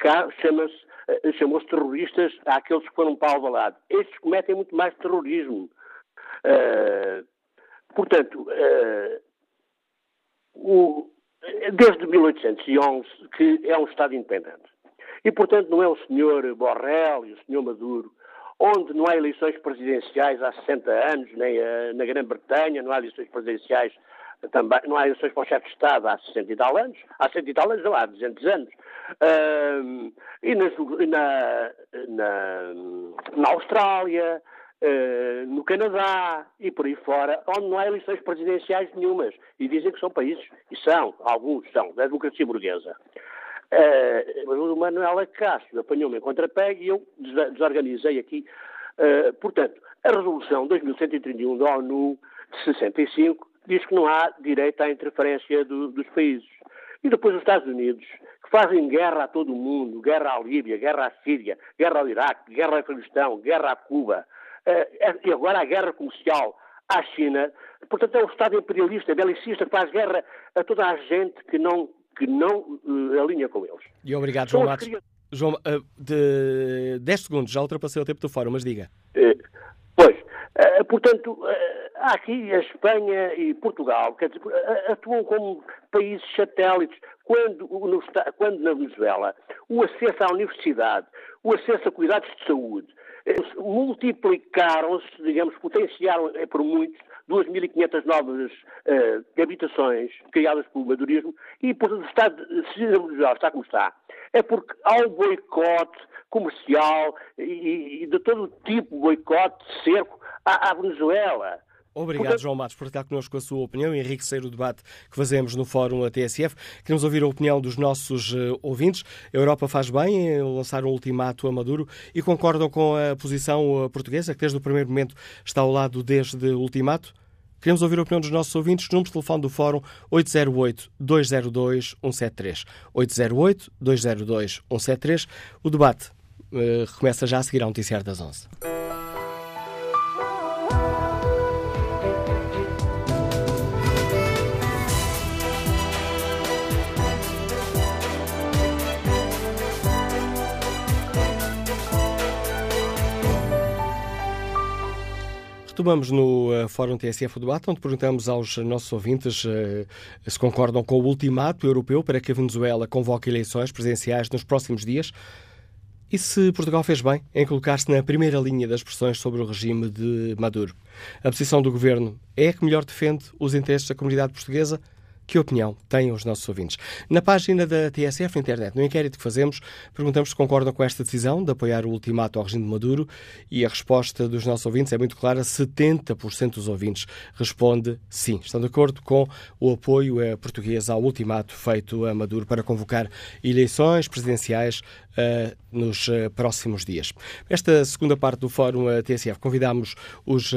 Cá chama-se eh, chamou-se terroristas àqueles que foram para Alvalade. Estes cometem muito mais terrorismo. Uh, portanto, uh, o, desde 1811 que é um Estado independente. E, portanto, não é o senhor Borrell e o senhor Maduro, onde não há eleições presidenciais há 60 anos, nem na Grã-Bretanha, não há eleições presidenciais também, não há eleições para o chefe de Estado há 60 e tal anos, há 60 e tal anos, não há 200 anos. Uh, e na, na, na, Austrália, uh, no Canadá e por aí fora, onde não há eleições presidenciais nenhumas. E dizem que são países, e são, alguns são, da democracia burguesa. Uh, o Manuel Acácio apanhou-me em contrapé e eu desorganizei aqui. Uh, portanto, a resolução 2131 da ONU de 65 diz que não há direito à interferência do, dos países. E depois os Estados Unidos, que fazem guerra a todo o mundo, guerra à Líbia, guerra à Síria, guerra ao Iraque, guerra ao Afeganistão, guerra a Cuba, uh, e agora a guerra comercial à China. Portanto, é um Estado imperialista, belicista, que faz guerra a toda a gente que não, que não uh, alinha com eles. E obrigado, João Matos. João, uh, de 10 segundos, já ultrapassei o tempo do fórum, mas diga. pois, portanto, há aqui a Espanha e Portugal, quer dizer, atuam como países satélites, quando, no, quando na Venezuela o acesso à universidade, o acesso a cuidados de saúde, multiplicaram-se, digamos, potenciaram eh, por muitos 2.500 novas uh, habitações criadas pelo madurismo e, por o Estado, Venezuela está como está, é porque há um boicote comercial e, e de todo tipo de boicote, cerco à, à Venezuela. Obrigado, Portanto... João Matos, por estar connosco a sua opinião e enriquecer o debate que fazemos no Fórum ATSF. Queremos ouvir a opinião dos nossos uh, ouvintes. A Europa faz bem em lançar um ultimato a Maduro e concordam com a posição uh, portuguesa, que desde o primeiro momento está ao lado desde o ultimato? Queremos ouvir a opinião dos nossos ouvintes. Número de telefone do Fórum 808-202-173. 808-202-173. O debate uh, começa já a seguir ao Noticiário das 11. Retomamos no uh, Fórum TSF debate, onde perguntamos aos nossos ouvintes uh, se concordam com o ultimato europeu para que a Venezuela convoque eleições presidenciais nos próximos dias e se Portugal fez bem em colocar-se na primeira linha das pressões sobre o regime de Maduro. A posição do governo é a que melhor defende os interesses da comunidade portuguesa? Que opinião têm os nossos ouvintes? Na página da TSF na internet, no inquérito que fazemos, perguntamos se concordam com esta decisão de apoiar o ultimato ao regime de Maduro e a resposta dos nossos ouvintes é muito clara: 70% dos ouvintes responde sim. Estão de acordo com o apoio eh, português ao ultimato feito a Maduro para convocar eleições presidenciais nos uh, próximos dias. Esta segunda parte do Fórum TSF convidamos os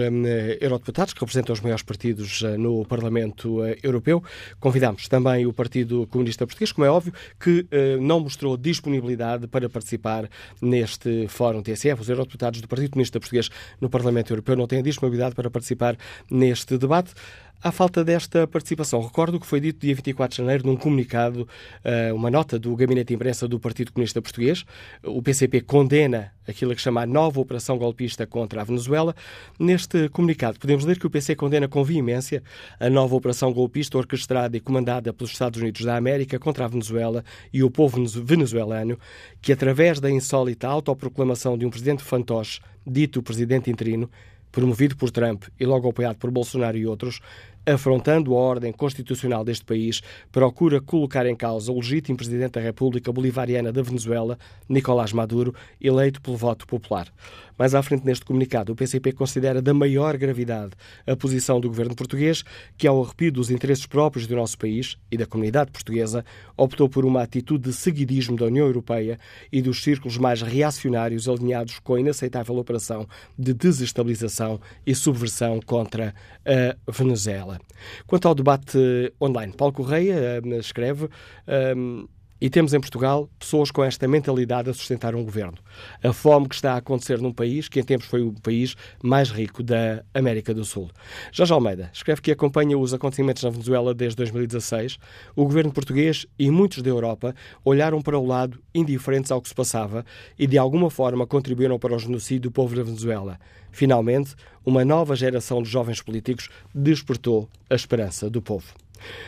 eurodeputados que representam os maiores partidos no Parlamento Europeu. Convidamos também o Partido Comunista Português, como é óbvio, que não mostrou disponibilidade para participar neste Fórum TSF. Os eurodeputados do Partido Comunista Português no Parlamento Europeu não têm disponibilidade para participar neste debate. À falta desta participação, recordo o que foi dito dia 24 de janeiro num comunicado, eh, uma nota do Gabinete de Imprensa do Partido Comunista Português. O PCP condena aquilo que chama a nova operação golpista contra a Venezuela. Neste comunicado, podemos ler que o PC condena com veemência a nova operação golpista orquestrada e comandada pelos Estados Unidos da América contra a Venezuela e o povo venezuelano, que, através da insólita autoproclamação de um presidente fantoche, dito presidente interino, promovido por Trump e logo apoiado por Bolsonaro e outros, afrontando a ordem constitucional deste país, procura colocar em causa o legítimo presidente da República Bolivariana da Venezuela, Nicolás Maduro, eleito pelo voto popular. Mais à frente neste comunicado, o PCP considera da maior gravidade a posição do governo português, que, ao arrepio dos interesses próprios do nosso país e da comunidade portuguesa, optou por uma atitude de seguidismo da União Europeia e dos círculos mais reacionários alinhados com a inaceitável operação de desestabilização e subversão contra a Venezuela. Quanto ao debate online, Paulo Correia eh, escreve. Ehm, e temos em Portugal pessoas com esta mentalidade a sustentar um governo. A fome que está a acontecer num país que em tempos foi o país mais rico da América do Sul. Jorge Almeida escreve que acompanha os acontecimentos na Venezuela desde 2016. O governo português e muitos da Europa olharam para o lado indiferentes ao que se passava e de alguma forma contribuíram para o genocídio do povo da Venezuela. Finalmente, uma nova geração de jovens políticos despertou a esperança do povo.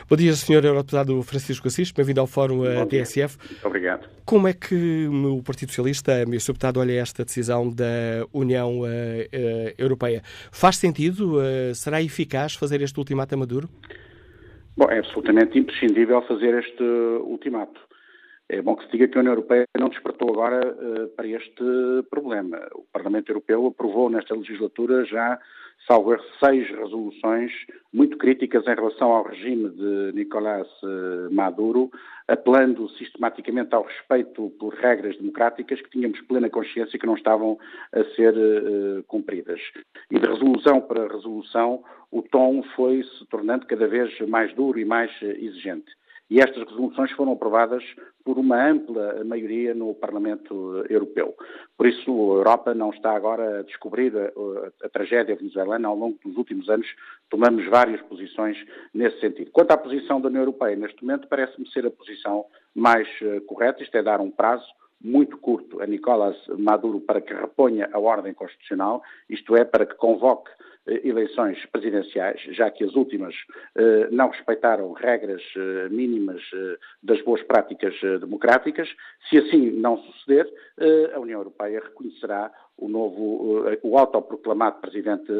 Bom dia, Sr. Eurodeputado Francisco Assis, bem-vindo ao Fórum TSF. Obrigado. Como é que o Partido Socialista, o Sr. Deputado, olha esta decisão da União uh, uh, Europeia? Faz sentido? Uh, será eficaz fazer este ultimato a Maduro? Bom, é absolutamente imprescindível fazer este ultimato. É bom que se diga que a União Europeia não despertou agora para este problema. O Parlamento Europeu aprovou nesta legislatura já salvo seis resoluções muito críticas em relação ao regime de Nicolás eh, Maduro, apelando sistematicamente ao respeito por regras democráticas que tínhamos plena consciência que não estavam a ser uh, cumpridas. E de resolução para resolução, o tom foi se tornando cada vez mais duro e mais exigente. E estas resoluções foram aprovadas por uma ampla maioria no Parlamento Europeu. Por isso, a Europa não está agora a descobrir a, a, tragédia venezuelana. Ao longo dos últimos anos, tomamos várias posições nesse sentido. Quanto à posição da União Europeia, neste momento, parece-me ser a posição mais uh, correta. Isto é dar um prazo muito curto a Nicolás Maduro para que reponha a ordem constitucional, isto é, para que convoque eh, eleições presidenciais, já que as últimas eh, não respeitaram regras eh, mínimas das boas práticas democráticas. Se assim não suceder, a União Europeia reconhecerá o novo, o autoproclamado Presidente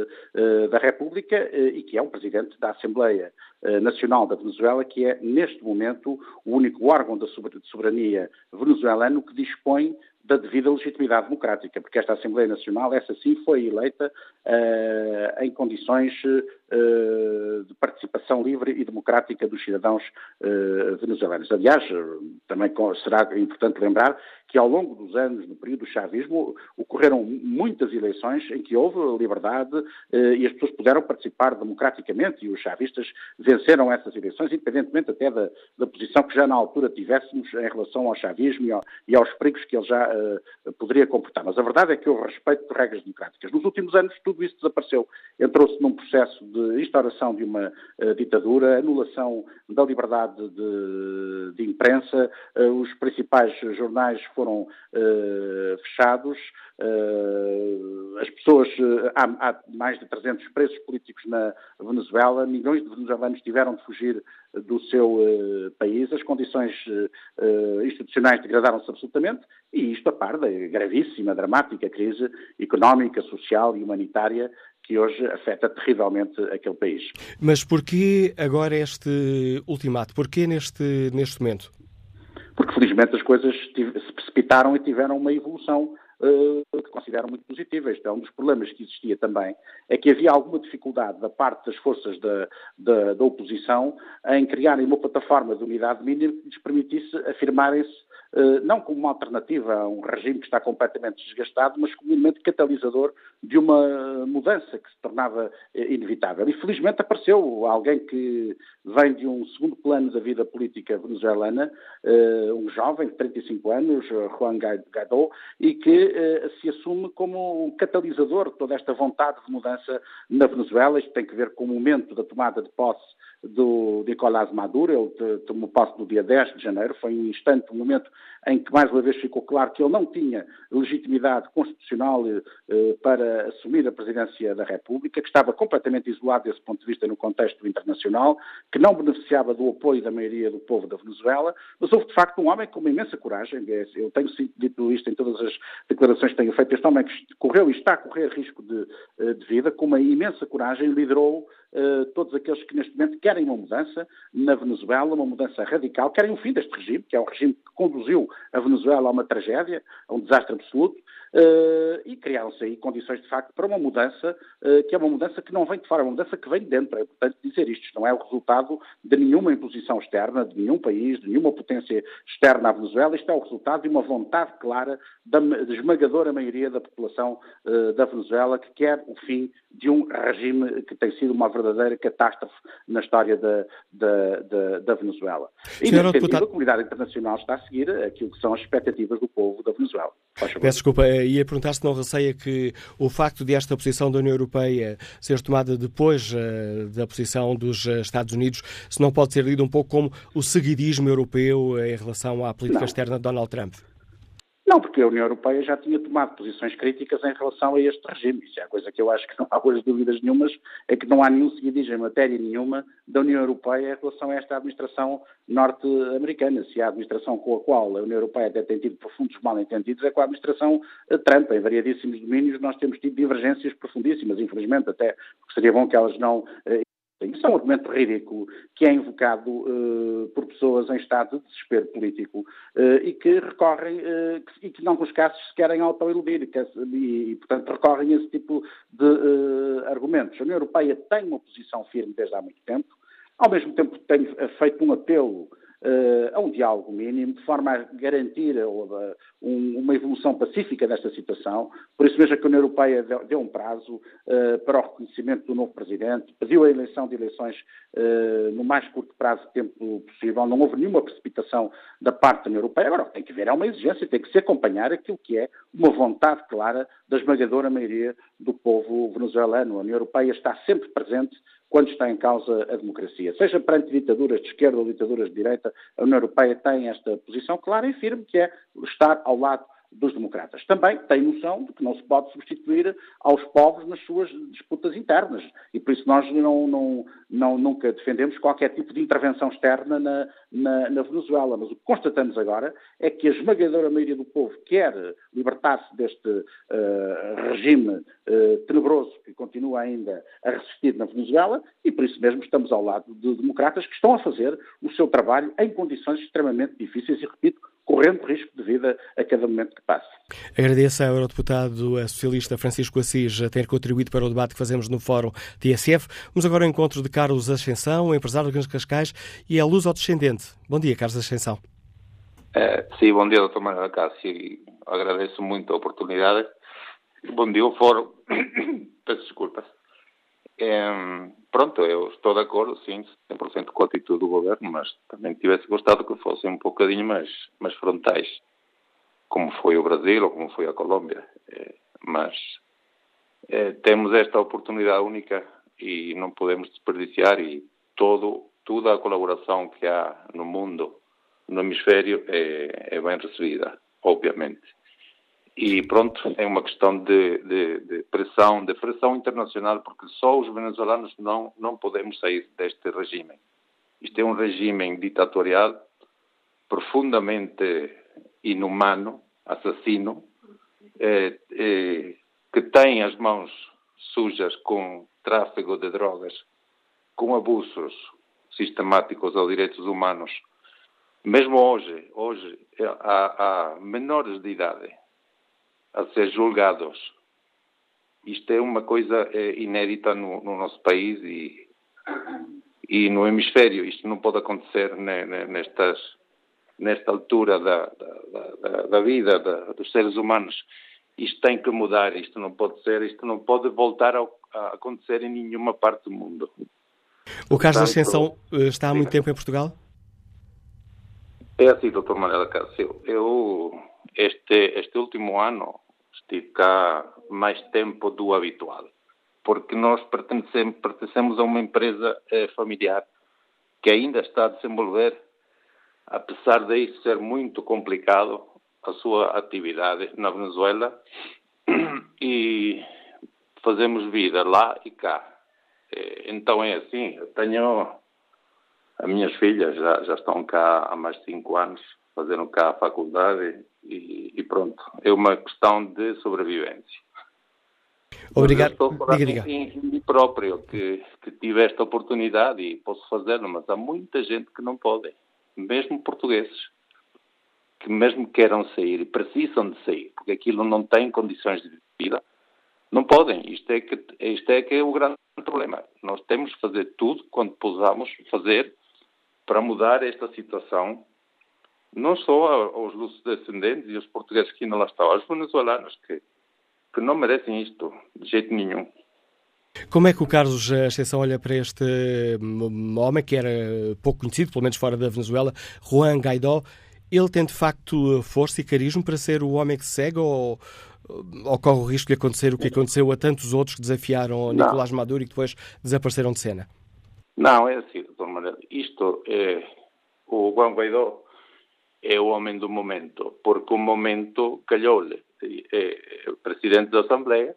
da República e que é um Presidente da Assembleia Nacional da Venezuela, que é, neste momento, o único órgão de soberania venezuelano que dispõe da devida legitimidade democrática, porque esta Assembleia Nacional, essa sim, foi eleita uh, em condições de participação livre e democrática dos cidadãos uh, venezuelanos. Aliás, também será importante lembrar que ao longo dos anos, no período do chavismo, ocorreram muitas eleições em que houve liberdade e as pessoas puderam participar democraticamente e os chavistas venceram essas eleições, independentemente até da, da posição que já na altura tivéssemos em relação ao chavismo e, ao, e aos perigos que ele já uh, poderia comportar. Mas a verdade é que houve respeito por regras democráticas. Nos últimos anos tudo isso desapareceu. Entrou-se num processo de instauração de uma uh, ditadura, anulação da liberdade de, de imprensa, uh, os principais jornais foram uh, fechados, as pessoas, há, há, mais de 300 presos políticos na Venezuela, milhões de venezuelanos tiveram de fugir do seu país, as condições institucionais degradaram-se absolutamente. E isto a par da gravíssima, dramática crise económica, social e humanitária que hoje afeta terrivelmente aquele país. Mas porquê agora este ultimato? Porquê neste, neste momento? Porque felizmente as coisas se precipitaram e tiveram uma evolução uh, que considero muito positiva. Este é um dos problemas que existia também, é que havia alguma dificuldade da parte das forças da, da, da oposição em criarem uma plataforma de unidade mínima que lhes permitisse afirmarem-se não como uma alternativa a um regime que está completamente desgastado, mas como um elemento catalisador de uma mudança que se tornava eh, inevitável. E felizmente apareceu alguém que vem de um segundo plano da vida política venezuelana, eh, um jovem de 35 anos, Juan Guaidó, e que se assume como um catalisador de toda esta vontade de mudança na Venezuela. Isto tem que ver com o momento da tomada de posse do Nicolás Maduro, ele tomou posse no dia 10 de janeiro, foi um instante, um momento em que mais uma vez ficou claro que ele não tinha legitimidade constitucional eh, para assumir a presidência da República, que estava completamente isolado desse ponto de vista no contexto internacional, que não beneficiava do apoio da maioria do povo da Venezuela, mas houve de facto um homem com uma imensa coragem, é, eu tenho dito isto em todas as declarações que tenho feito, este homem que correu e está a correr risco de, eh, de vida, com uma imensa coragem liderou uh, todos aqueles que neste momento querem uma mudança na Venezuela, uma mudança radical, querem o fim deste regime, que é um regime que conduziu a Venezuela a uma tragédia, a um desastre absoluto, uh, e criaram-se aí condições de facto para uma mudança, uh, que é uma mudança que não vem de fora, é uma mudança que vem de dentro. É importante dizer isto, isto não é o resultado de nenhuma imposição externa, de nenhum país, de nenhuma potência externa à Venezuela, isto é o resultado de uma vontade clara da esmagadora maioria da população uh, da Venezuela que quer o fim de um regime que tem sido uma verdadeira catástrofe na história da, da, da, da Venezuela. E, nesse sentido, a comunidade internacional está a seguir aquilo que são as expectativas do povo da Venezuela. Peço desculpa, ia perguntar se não receia que o facto de esta posição da União Europeia ser tomada depois uh, da posição dos uh, Estados Unidos, se não pode ser lido um pouco como o seguidismo europeu em relação à política não. externa de Donald Trump. Não, porque a União Europeia já tinha tomado posições críticas em relação a este regime. Isso é a coisa que eu acho que não há dúvidas nenhumas, é que não há nenhum seguidismo em matéria nenhuma da União Europeia em relação a esta administração norte-americana. Se a administração com a qual a União Europeia até tem tido profundos mal-entendidos é com a administração eh, Trump. Em variadíssimos domínios nós temos tido divergências profundíssimas, infelizmente, até porque seria bom que elas não eh, isso é um argumento ridículo que é invocado uh, por pessoas em estado de desespero político uh, e que recorrem uh, que, e que, em alguns casos, se querem autoiludir e, e, portanto, recorrem a esse tipo de argumentos. A União Europeia tem uma posição firme desde há muito tempo, ao mesmo tempo tem feito um apelo uh, a um diálogo mínimo, de forma a garantir uh, um, uma evolução pacífica desta situação. Por isso mesmo é que a União Europeia deu, deu um prazo uh, para o reconhecimento do novo presidente, pediu a eleição de eleições no mais curto prazo de tempo possível. Não houve nenhuma precipitação da parte da União Europeia. Agora, tem que haver é uma exigência, tem que se acompanhar aquilo que é uma vontade clara da esmagadora maioria do povo venezuelano. A União Europeia está sempre presente quando está em causa a democracia. Seja perante ditaduras de esquerda ou ditaduras de direita, a União Europeia tem esta posição clara e firme, que é estar ao lado dos democratas. Também tem noção de que não se pode substituir aos povos nas suas disputas internas e por isso nós não, não, não nunca defendemos qualquer tipo de intervenção externa na, na, na, Venezuela. Mas o que constatamos agora é que a esmagadora maioria do povo quer libertar-se deste uh, regime uh, tenebroso que continua ainda a resistir na Venezuela e por isso mesmo estamos ao lado de democratas que estão a fazer o seu trabalho em condições extremamente difíceis e, repito, correndo risco de vida a cada momento que passa. Agradeço ao Eurodeputado Socialista Francisco Assis a ter contribuído para o debate que fazemos no Fórum TSF. Vamos agora ao encontro de Carlos Ascensão, empresário de Cascais e é luz ao descendente. Bom dia, Carlos Ascensão. É, sim, bom dia, Dr. Manuel Cássio. Agradeço muito a oportunidade. Bom dia, o Fórum. Peço desculpas. É, pronto, eu estou de acordo, sim, 100% com a atitude do governo, mas também tivesse gostado que fossem um bocadinho mais, mais frontais, como foi o Brasil ou como foi a Colômbia. É, mas é, temos esta oportunidade única e não podemos desperdiciar e todo, toda a colaboração que há no mundo, no hemisfério, é, é bem recebida. obviamente. E pronto, é uma questão de, de, de, pressão, de pressão internacional, porque só os venezuelanos não, não podemos sair deste regime. Isto é um regime ditatorial profundamente inumano, assassino, eh, eh, que tem as mãos sujas com tráfego de drogas, com abusos sistemáticos aos direitos humanos. Mesmo hoje, hoje há, há menores de idade a ser julgados. Isto é uma coisa é, inédita no, no, nosso país e, e no hemisfério. Isto não pode acontecer nestas, nesta altura da, da, da, da vida dos seres humanos. Isto tem que mudar, isto não pode ser, isto não pode voltar a, a acontecer em nenhuma parte do mundo. O caso da Ascensão eh, está há muito tempo em Portugal? É assim, doutor Manuel Cássio. Eu, este, este último ano, estive cá mais tempo do habitual, porque nós pertencemos, pertencemos a uma empresa eh, familiar que ainda está a desenvolver, apesar de isso ser muito complicado, a sua atividade na Venezuela e fazemos vida lá e cá. Eh, então é assim, eu tenho as minhas filhas já, já estão cá há mais de cinco anos, fazeram cá a faculdade e, e pronto. É uma questão de sobrevivência. Obrigado. Estou a falar diga, diga. em mim próprio, que, que tive esta oportunidade e posso fazê-lo, mas há muita gente que não pode, mesmo portugueses, que mesmo queiram sair e precisam de sair, porque aquilo não tem condições de vida, não podem. Isto é que, isto é, que é o grande problema. Nós temos que fazer tudo quando possamos fazer para mudar esta situação, não só aos nossos descendentes e aos portugueses que ainda lá estão, aos venezuelanos que, que não merecem isto de jeito nenhum. Como é que o Carlos Ascensão olha para este hum, homem que era pouco conhecido, pelo menos fora da Venezuela, Juan Guaidó? Ele tem de facto força e carisma para ser o homem que segue ou, ou corre o risco de acontecer o que aconteceu a tantos outros que desafiaram Nicolás Maduro e que depois desapareceram de cena? Não, é assim, doutor Manuel. Isto é. O Juan Guaidó é o homem do momento, porque o momento calhou-lhe. É, o presidente da Assembleia,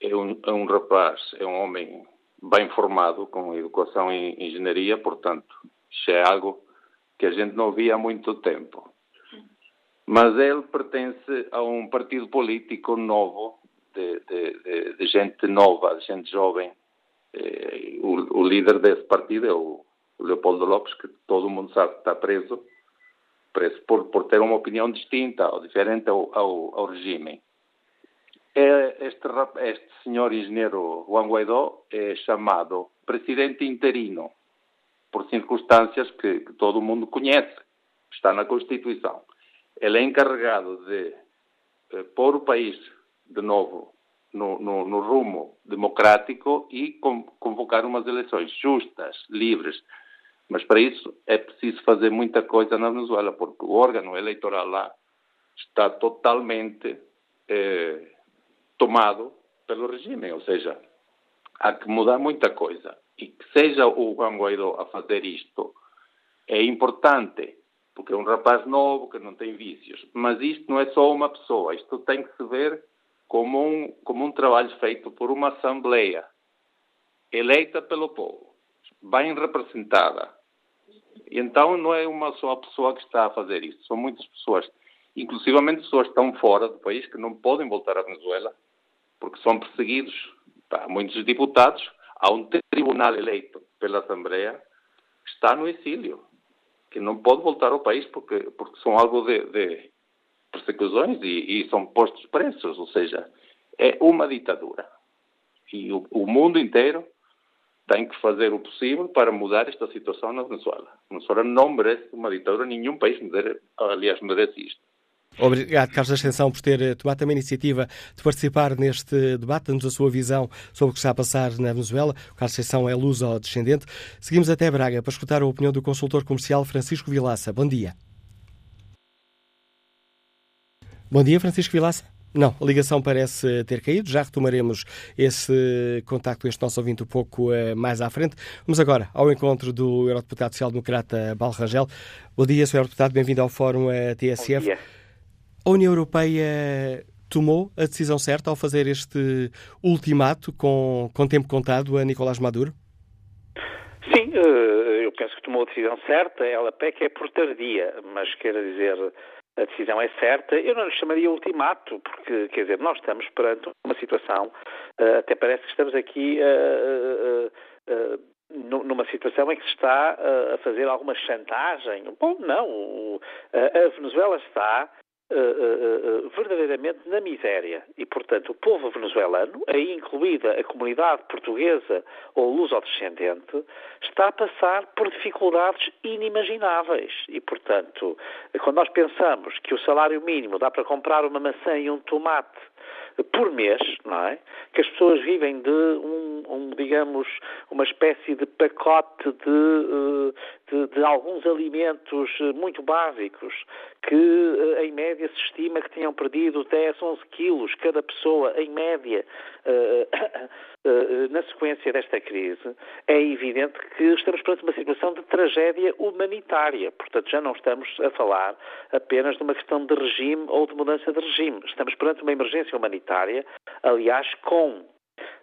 é um, é um rapaz, é um homem bem formado, com educação em engenharia, portanto, isso é algo que a gente não via há muito tempo. Mas ele pertence a um partido político novo, de, de, de, de gente nova, de gente jovem, eh, o, o, líder desse partido é o, o, Leopoldo Lopes, que todo mundo sabe que está preso, preso por, por ter uma opinião distinta ou diferente ao, ao, ao regime. É, este, este senhor engenheiro Juan Guaidó é chamado presidente interino, por circunstâncias que, que todo mundo conhece, está na Constituição. Ele é encarregado de eh, pôr o país de novo no, no, no rumo democrático e convocar umas eleições justas, livres. Mas para isso é preciso fazer muita coisa na Venezuela, porque o órgão eleitoral lá está totalmente eh, tomado pelo regime, ou seja, há que mudar muita coisa. E que seja o Juan Guaidó a fazer isto é importante, porque é um rapaz novo que não tem vícios. Mas isto não é só uma pessoa, isto tem que se ver como um, como um trabalho feito por uma Assembleia eleita pelo povo, bem representada. Então não é uma só pessoa que está a fazer isso, são muitas pessoas, inclusivamente pessoas que estão fora do país, que não podem voltar à Venezuela, porque são perseguidos. Há muitos deputados, há um tribunal eleito pela Assembleia que está no exílio, que não pode voltar ao país porque, porque são algo de, de persecuções e, e, são postos presos, ou seja, é uma ditadura. E o, o, mundo inteiro tem que fazer o possível para mudar esta situação na Venezuela. A Venezuela não merece uma ditadura, nenhum país, merece, aliás, merece isto. Obrigado, Carlos Ascensão, por ter eh, tomado também a iniciativa de participar neste debate, dando-nos a sua visão sobre o que está a passar na Venezuela. O Carlos Ascensão é luso-descendente. Seguimos até Braga para escutar a opinião do consultor comercial Francisco Vilaça. Bom dia. Bom dia, Francisco Vilaça. Não, a ligação parece ter caído. Já retomaremos esse contacto, este nosso ouvinte, um pouco uh, mais à frente. Vamos agora ao encontro do Eurodeputado Social-Democrata Paulo Rangel. Bom dia, Sr. Eurodeputado, bem-vindo ao Fórum uh, TSF. A União Europeia tomou a decisão certa ao fazer este ultimato com, com tempo contado a Nicolás Maduro? Sim, eh, eu penso que tomou a decisão certa. Ela peca é por tardia, mas quer dizer, a decisão é certa. Eu não lhe chamaria ultimato, porque, quer dizer, nós estamos perante uma situação, eh, até parece que estamos aqui uh, uh, numa situação em que se está a fazer alguma chantagem. Bom, não. A Venezuela está Uh, uh, uh, verdadeiramente na miséria. E, portanto, o povo venezuelano, aí incluída a comunidade portuguesa ou luso-descendente, está a passar por dificuldades inimagináveis. E, portanto, quando nós pensamos que o salário mínimo dá para comprar uma maçã e um tomate por mês, não é? Que as pessoas vivem de um, um digamos, uma espécie de pacote de, de, de, alguns alimentos muito básicos que, eh, em média, se estima que tenham perdido 10, 11 quilos cada pessoa, em média, eh, eh, na sequência desta crise, é evidente que estamos perante uma situação de tragédia humanitária. Portanto, já não estamos a falar apenas de uma questão de regime ou de mudança de regime. Estamos perante uma emergência humanitária, aliás, com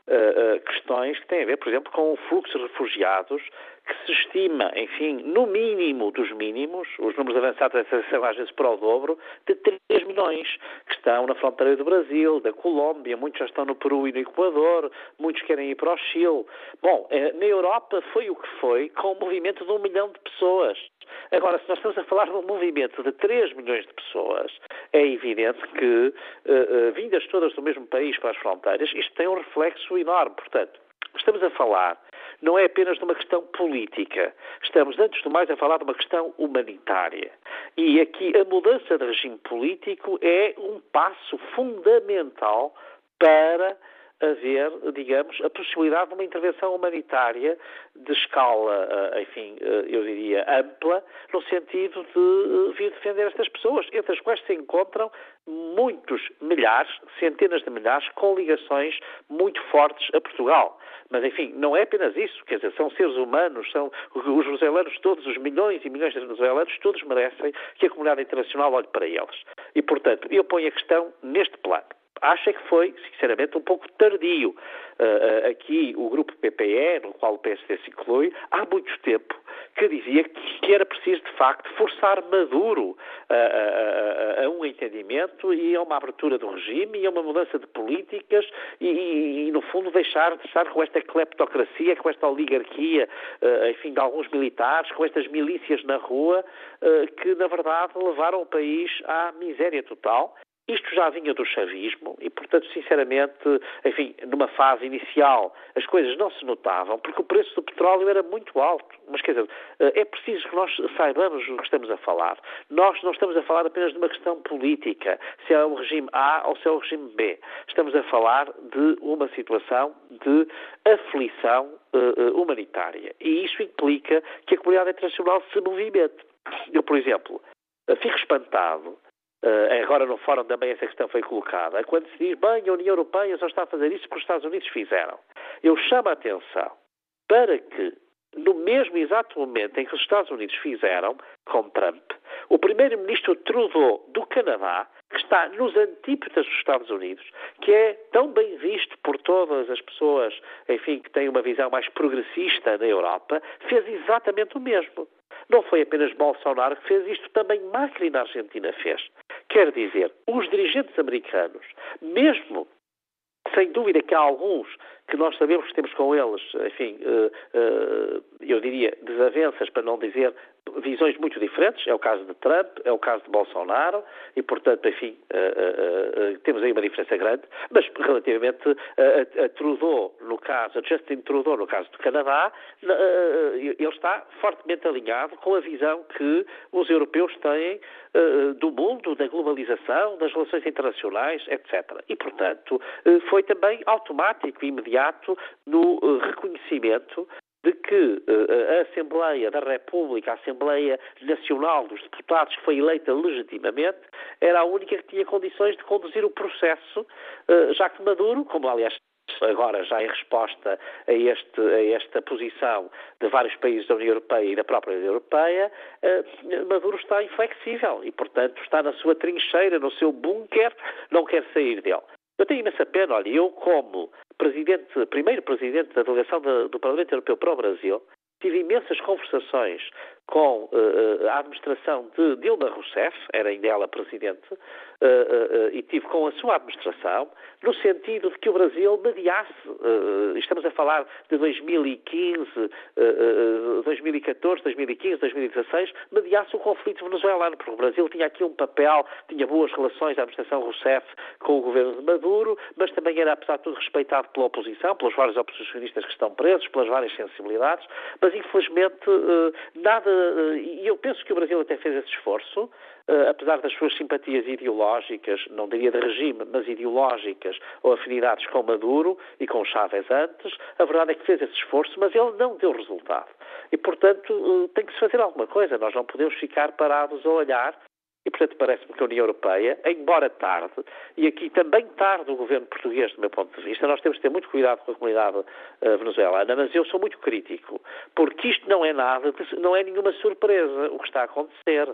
Uh, uh, questões que têm a ver, por exemplo, com o fluxo de refugiados que se estima, enfim, no mínimo dos mínimos, os números avançados são às vezes para o dobro, de 3 milhões, que estão na fronteira do Brasil, da Colômbia, muitos já estão no Peru e no Equador, muitos querem ir para o Chile. Bom, uh, na Europa foi o que foi, com um movimento de um milhão de pessoas. Agora, se nós estamos a falar de um movimento de 3 milhões de pessoas, é evidente que, uh, uh, vindas todas do mesmo país para as fronteiras, isto tem um reflexo enorme. Portanto, estamos a falar não é apenas de uma questão política. Estamos, antes de mais, a falar de uma questão humanitária. E aqui a mudança de regime político é um passo fundamental para haver, digamos, a possibilidade de uma intervenção humanitária de escala, eh, enfim, eh, eu diria, ampla, no sentido de eh, vir defender estas pessoas, entre as quais se encontram muitos milhares, centenas de milhares, com ligações muito fortes a Portugal. Mas, enfim, não é apenas isso, quer dizer, são seres humanos, são os venezuelanos todos, os milhões e milhões de venezuelanos, todos merecem que a comunidade internacional olhe para eles. E, portanto, eu ponho a questão neste plano acha que foi, sinceramente, um pouco tardio. Uh, aqui o grupo PPE, no qual o PSD se inclui, há muito tempo que dizia que era preciso, de facto, forçar Maduro a, a, a, a um entendimento e a uma abertura do regime e a uma mudança de políticas e, e, e no fundo, deixar de estar com esta cleptocracia, com esta oligarquia, uh, enfim, de alguns militares, com estas milícias na rua, uh, que, na verdade, levaram o país à miséria total isto já vinha do chavismo e, portanto, sinceramente, enfim, numa fase inicial as coisas não se notavam porque o preço do petróleo era muito alto. Mas, quer dizer, eh, é preciso que nós saibamos o que estamos a falar. Nós não estamos a falar apenas de uma questão política, se é o regime A ou se é o regime B. Estamos a falar de uma situação de aflição uh, humanitária. E isso implica que a comunidade internacional se movimente. Eu, por exemplo, fico espantado Uh, agora no fórum também essa questão foi colocada. Quando se diz, bem, a União Europeia só está a fazer isso porque os Estados Unidos fizeram. Eu chamo a atenção para que, no mesmo exato momento em que os Estados Unidos fizeram, com Trump, o primeiro-ministro Trudeau do Canadá, que está nos antípodas dos Estados Unidos, que é tão bem visto por todas as pessoas, enfim, que têm uma visão mais progressista na Europa, fez exatamente o mesmo. Não foi apenas Bolsonaro que fez isto, também Macri na Argentina fez. Quer dizer, os dirigentes americanos, mesmo sem dúvida que há alguns que nós sabemos que temos com eles, enfim, eh, eh, eu diria desavenças, para não dizer visões muito diferentes. É o caso de Trump, é o caso de Bolsonaro, e, portanto, enfim, eh, temos aí uma diferença grande. Mas, relativamente a Trudeau, no caso, a Justin Trudeau, no caso do Canadá, ele está fortemente alinhado com a visão que os europeus têm do mundo, da globalização, das relações internacionais, etc. E, portanto, foi também automático e imediato no reconhecimento de que uh, a Assembleia da República, a Assembleia Nacional dos Deputados, que foi eleita legitimamente, era a única que tinha condições de conduzir o processo, uh, já que Maduro, como aliás agora já em resposta a, este, a, esta posição de vários países da União Europeia e da própria União Europeia, uh, Maduro está inflexível e, portanto, está na sua trincheira, no seu bunker, não quer sair dele. Eu tenho imensa pena, olha, eu como presidente, primeiro presidente da delegação do Parlamento Europeu para o Brasil, tive imensas conversações com uh, a administração de Dilma Rousseff, era ainda ela presidente, e tive com a sua administração, no sentido de que o Brasil mediasse, estamos a falar de 2015, 2014, 2015, 2016, mediasse o conflito venezuelano, porque o Brasil tinha aqui um papel, tinha boas relações, a administração Rousseff com o governo de Maduro, mas também era, apesar de tudo, respeitado pela oposição, pelos vários oposicionistas que estão presos, pelas várias sensibilidades, mas infelizmente nada eh, e eu penso que o Brasil até fez esse esforço, apesar das suas simpatias ideológicas, não diria de regime, mas ideológicas ou afinidades com Maduro e com Chávez antes, a verdade é que fez esse esforço, mas ele não deu resultado. E, portanto, uh, tem que se fazer alguma coisa. Nós não podemos ficar parados a olhar. E, portanto, parece-me que a União Europeia, embora tarde, e aqui também tarde o governo português, do meu ponto de vista, nós temos que ter muito cuidado com a comunidade uh, venezuelana, mas eu sou muito crítico, porque isto não é nada, não é nenhuma surpresa o que está a acontecer.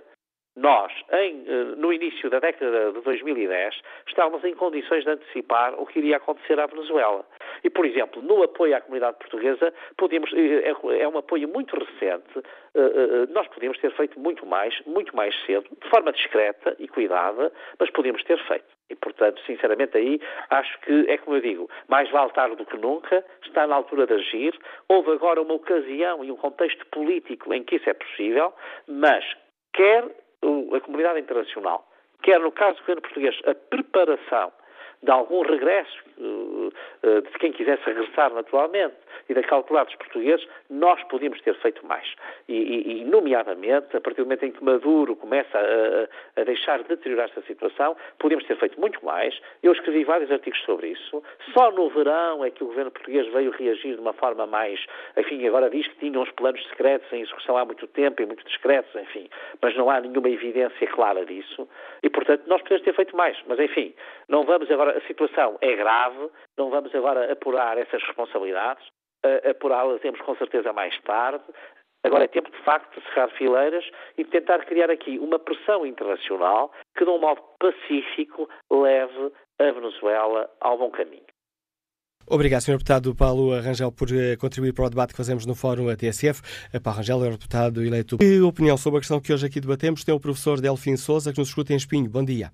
Nós, em, eh, no início da década de 2010, estávamos em condições de antecipar o que iria acontecer à Venezuela. E, por exemplo, no apoio à comunidade portuguesa, podíamos, eh, é, é um apoio muito recente, eh, nós podíamos ter feito muito mais, muito mais cedo, de forma discreta e cuidada, mas podíamos ter feito. E, portanto, sinceramente, aí acho que, é como eu digo, mais vale tarde do que nunca, está na altura de agir. Houve agora uma ocasião e um contexto político em que isso é possível, mas quer a comunidade internacional, quer no caso do governo português, a preparação de algum regresso uh, uh, de quem quisesse regressar naturalmente e da cautelar dos portugueses, nós podíamos ter feito mais. E, e, e, nomeadamente, a partir do momento em que Maduro começa a, a deixar de deteriorar esta situação, podíamos ter feito muito mais. Eu escrevi vários artigos sobre isso. Só no verão é que o governo português veio reagir de uma forma mais. Enfim, agora diz que tinha uns planos secretos em execução há muito tempo e muito discretos, enfim. Mas não há nenhuma evidência clara disso. E, portanto, nós podemos ter feito mais. Mas, enfim, não vamos agora. A situação é grave, não vamos agora apurar essas responsabilidades apurá-las temos com certeza mais tarde. Agora é tempo, de facto, de cerrar fileiras e de tentar criar aqui uma pressão internacional que, de um modo pacífico, leve a Venezuela ao bom caminho. Obrigado, Sr. Deputado Paulo Arrangel, por eh, contribuir para o debate que fazemos no Fórum ATSF. Eh, Paulo Arrangel é o deputado eleito. Que opinião sobre a questão que hoje aqui debatemos tem o professor Delfim Souza, que nos escuta em Espinho. Bom dia.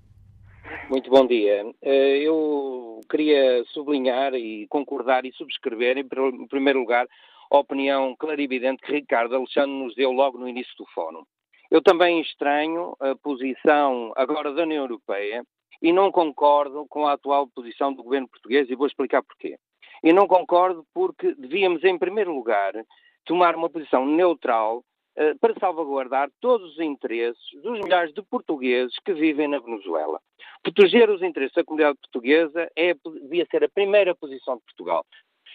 Muito bom dia. Eh, eu queria sublinhar e concordar e subscrever, em primeiro lugar, a opinião clarividente que Ricardo Alexandre nos deu logo no início do fórum. Eu também estranho a posição agora da União Europeia e não concordo com a atual posição do governo português e vou explicar porquê. E não concordo porque devíamos, em primeiro lugar, tomar uma posição neutral para salvaguardar todos os interesses dos milhares de portugueses que vivem na Venezuela. Proteger os interesses da comunidade portuguesa é, devia ser a primeira posição de Portugal.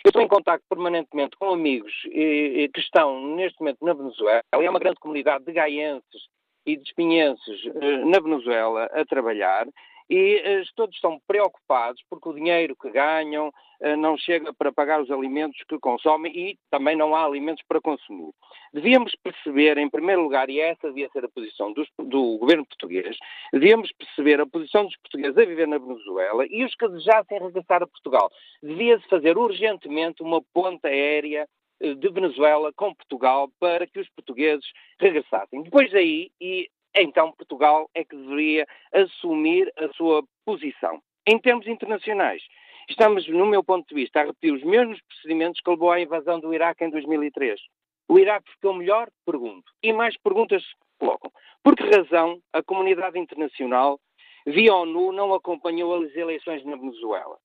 Eu estou em contato permanentemente com amigos eh, que estão neste momento na Venezuela. É uma grande comunidade de gaienses e de espinhenses eh, na Venezuela a trabalhar e eh, todos estão preocupados porque o dinheiro que ganham eh, não chega para pagar os alimentos que consomem e também não há alimentos para consumir. Devíamos perceber, em primeiro lugar, e essa devia ser a posição dos, do governo português, devíamos perceber a posição dos portugueses a viver na Venezuela e os que desejassem regressar a Portugal. Devia-se fazer urgentemente uma ponta aérea eh, de Venezuela com Portugal para que os portugueses regressassem. Depois daí, e então Portugal é que deveria assumir a sua posição. Em termos internacionais, estamos, no meu ponto de vista, a repetir os mesmos procedimentos que levou à invasão do Iraque em 2003. O Iraque ficou melhor? Pergunto. E mais perguntas colocam. Por que razão a comunidade internacional, via ONU, não acompanhou as eleições na Venezuela?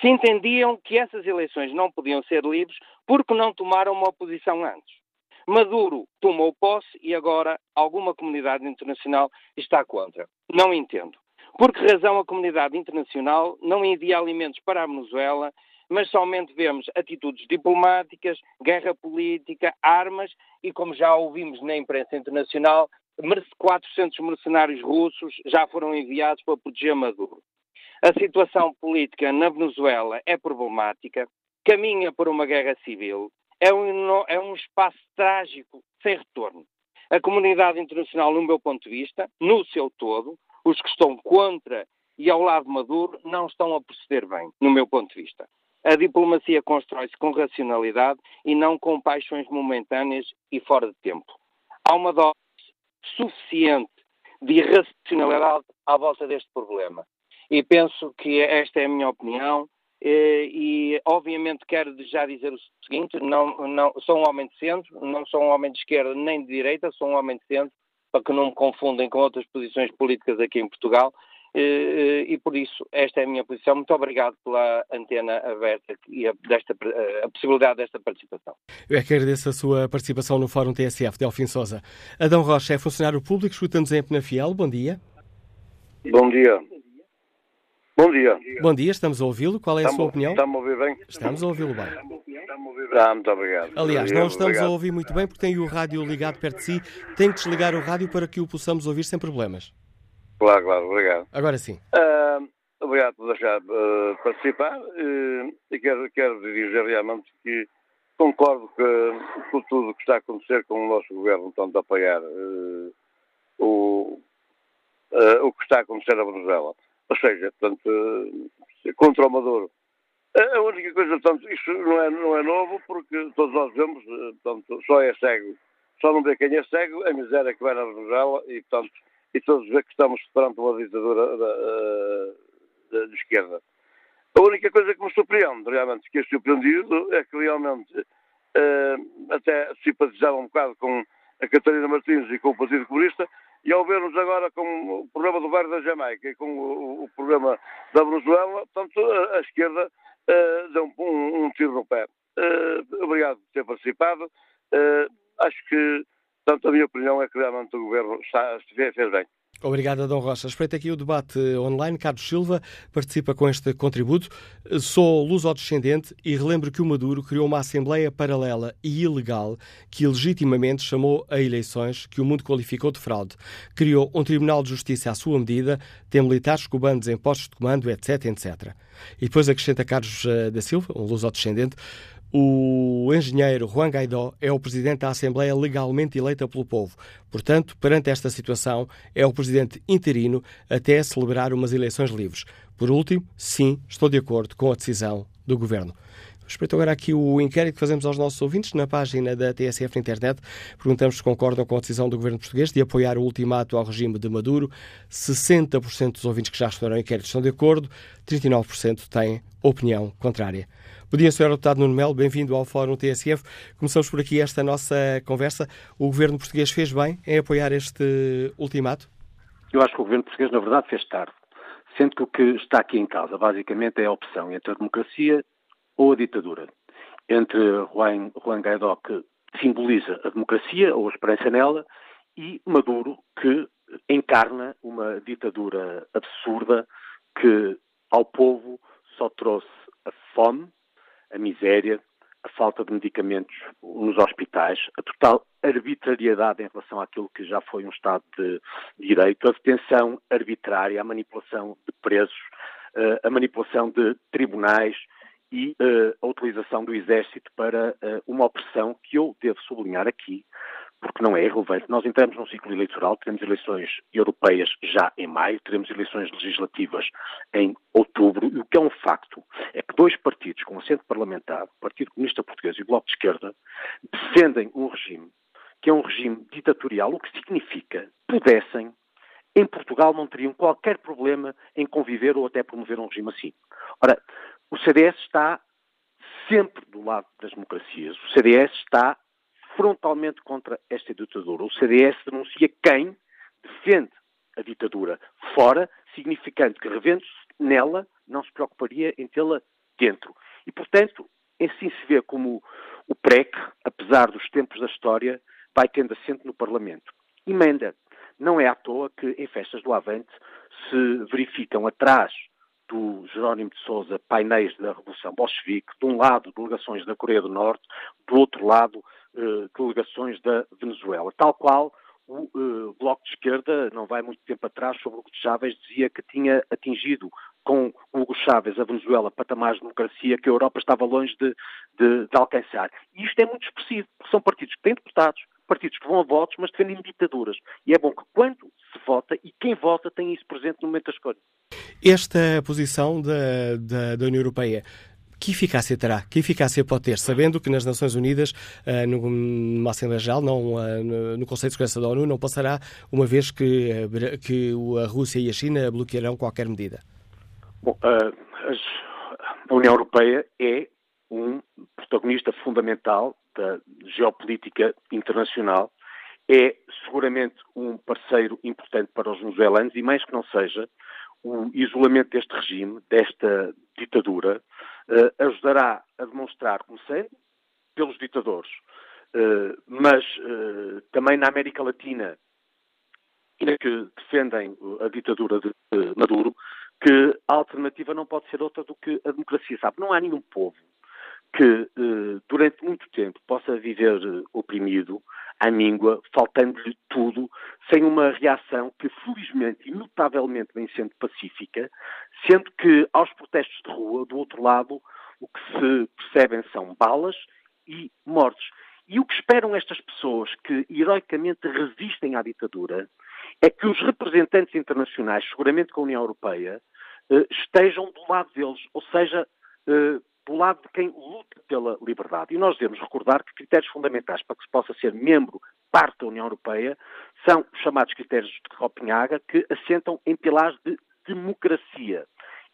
Se entendiam que essas eleições não podiam ser livres, por que não tomaram uma posição antes? Maduro tomou posse e agora alguma comunidade internacional está contra. Não entendo. Por que razão a comunidade internacional não envia alimentos para a Venezuela mas somente vemos atitudes diplomáticas, guerra política, armas e, como já ouvimos na imprensa internacional, 400 mercenários russos já foram enviados para proteger Maduro. A situação política na Venezuela é problemática, caminha por uma guerra civil, é um, é um espaço trágico sem retorno. A comunidade internacional, no meu ponto de vista, no seu todo, os que estão contra e ao lado Maduro, não estão a proceder bem, no meu ponto de vista. A diplomacia constrói-se com racionalidade e não com paixões momentâneas e fora de tempo. Há uma dose suficiente de irracionalidade à volta deste problema. E penso que esta é a minha opinião. E, obviamente quero já dizer o seguinte: não, não, sou um homem de centro, não sou um homem de esquerda nem de direita, sou um homem de centro, para que não me confundem com outras posições políticas aqui em Portugal. E, por isso, esta é a minha posição. Muito obrigado pela antena aberta e a, desta, a possibilidade desta participação. Eu é que agradeço a sua participação no Fórum TSF, Delfim Souza. Adão Rocha é funcionário público, escuta-nos em Penafiel. Bom dia. Bom dia. Bom dia. Bom dia, estamos a ouvi-lo. Qual é a estamos, sua opinião? Estamos a ouvir bem? Estamos a ouvi-lo bem. Ah, muito obrigado. Aliás, não estamos obrigado. a ouvir muito bem porque tem o rádio ligado perto de si. Tem que desligar o rádio para que o possamos ouvir sem problemas. Claro, claro, obrigado. Agora sim. Uh, obrigado por deixar uh, participar uh, e quero, quero dizer realmente que concordo que, com tudo o que está a acontecer com o nosso governo, tanto a apoiar o, o que está a acontecer na Venezuela. Ou seja, portanto, contra o Maduro. A única coisa, portanto, isto não é, não é novo, porque todos nós vemos, portanto, só é cego, só não vê quem é cego, a miséria que vai na Venezuela e, portanto, e todos vê que estamos perante uma ditadura de, de, esquerda. A única coisa que me surpreende, realmente, fiquei surpreendido, é que realmente uh, até simpatizava um bocado com a Catarina Martins e com o Partido Comunista, e ao vermos agora com o problema do bairro da Jamaica e com o, o problema da Venezuela, portanto, a, a esquerda uh, deu um, um, tiro no pé. Uh, obrigado por ter participado. acho que Portanto, a minha opinião é que realmente o Governo está, fez bem. Obrigado, Adão Rocha. Espreita aqui o debate online. Carlos Silva participa com este contributo. Sou luso-descendente e relembro que o Maduro criou uma Assembleia paralela e ilegal que legitimamente chamou a eleições que o mundo qualificou de fraude. Criou um Tribunal de Justiça à sua medida, tem militares cubanos em postos de comando, etc, etc. E depois acrescenta Carlos eh, da Silva, um luso-descendente, o engenheiro Juan Guaidó é o presidente da Assembleia legalmente eleita pelo povo. Portanto, perante esta situação, é o presidente interino até celebrar umas eleições livres. Por último, sim, estou de acordo com a decisão do governo. Respeito agora aqui o inquérito que fazemos aos nossos ouvintes na página da TSF na internet. Perguntamos se concordam com a decisão do governo português de apoiar o ultimato ao regime de Maduro. 60% dos ouvintes que já responderam ao inquérito estão de acordo, 39% têm opinião contrária. Bom dia, Sr. Deputado Nuno Melo, bem-vindo ao Fórum TSF. Começamos por aqui esta nossa conversa. O governo português fez bem em apoiar este ultimato? Eu acho que o governo português, na verdade, fez tarde. Sendo que o que está aqui em causa, basicamente, é a opção entre a democracia ou a ditadura. Entre Juan, Juan Guaidó, que simboliza a democracia ou a esperança nela, e Maduro, que encarna uma ditadura absurda que ao povo só trouxe a fome, a miséria, a falta de medicamentos nos hospitais, a total arbitrariedade em relação àquilo que já foi um Estado de Direito, a detenção arbitrária, a manipulação de presos, eh, a manipulação de tribunais e eh, a utilização do Exército para eh, uma opressão que eu devo sublinhar aqui, porque não é irrelevante. Nós entramos num ciclo eleitoral, teremos eleições europeias já em maio, teremos eleições legislativas em outubro, e o que é um facto é que dois partidos com assento parlamentar, o Partido Comunista Português e o Bloco de Esquerda, defendem um regime que é um regime ditatorial, o que significa pudessem, em Portugal não teriam qualquer problema em conviver ou até promover um regime assim. Ora, o CDS está sempre do lado das democracias. O CDS está frontalmente contra esta ditadura. O CDS denuncia quem defende a ditadura fora, significando que, revendo-se nela, não se preocuparia em tê-la dentro. E, portanto, assim se vê como o PREC, apesar dos tempos da história, vai tendo assento no Parlamento. Emenda. Não é à toa que em festas do Avante se verificam atrás do Jerónimo de Sousa painéis da Revolução Bolchevique, de um lado delegações da Coreia do Norte, do outro lado delegações da Venezuela, tal qual o uh, Bloco de Esquerda, não vai muito tempo atrás, sobre o que Chávez dizia que tinha atingido com Hugo Chávez a Venezuela patamares de democracia que a Europa estava longe de, de, de alcançar. E isto é muito expressivo, porque são partidos que têm deputados, partidos que vão a votos, mas defendem ditaduras. E é bom que quando se vota, e quem vota tem isso presente no momento da escolha. Esta posição da, da, da União Europeia que eficácia terá? Que eficácia pode ter, sabendo que nas Nações Unidas, uh, numa Assembleia Geral, não, uh, no Conselho de Segurança da ONU, não passará, uma vez que, uh, que a Rússia e a China bloquearão qualquer medida? Bom, a União Europeia é um protagonista fundamental da geopolítica internacional, é seguramente um parceiro importante para os venezuelanos e, mais que não seja, o isolamento deste regime, desta ditadura, uh, ajudará a demonstrar, começando pelos ditadores, uh, mas uh, também na América Latina, que defendem a ditadura de Maduro, que a alternativa não pode ser outra do que a democracia. Sabe, não há nenhum povo que durante muito tempo possa viver oprimido, à míngua, faltando-lhe tudo, sem uma reação que, felizmente e notavelmente vem sendo pacífica, sendo que aos protestos de rua, do outro lado, o que se percebem são balas e mortes. E o que esperam estas pessoas que heroicamente resistem à ditadura é que os representantes internacionais, seguramente com a União Europeia, eh, estejam do lado deles, ou seja, eh, do lado de quem luta pela liberdade. E nós devemos recordar que critérios fundamentais para que se possa ser membro, parte da União Europeia, são os chamados critérios de Copenhaga, que assentam em pilares de democracia.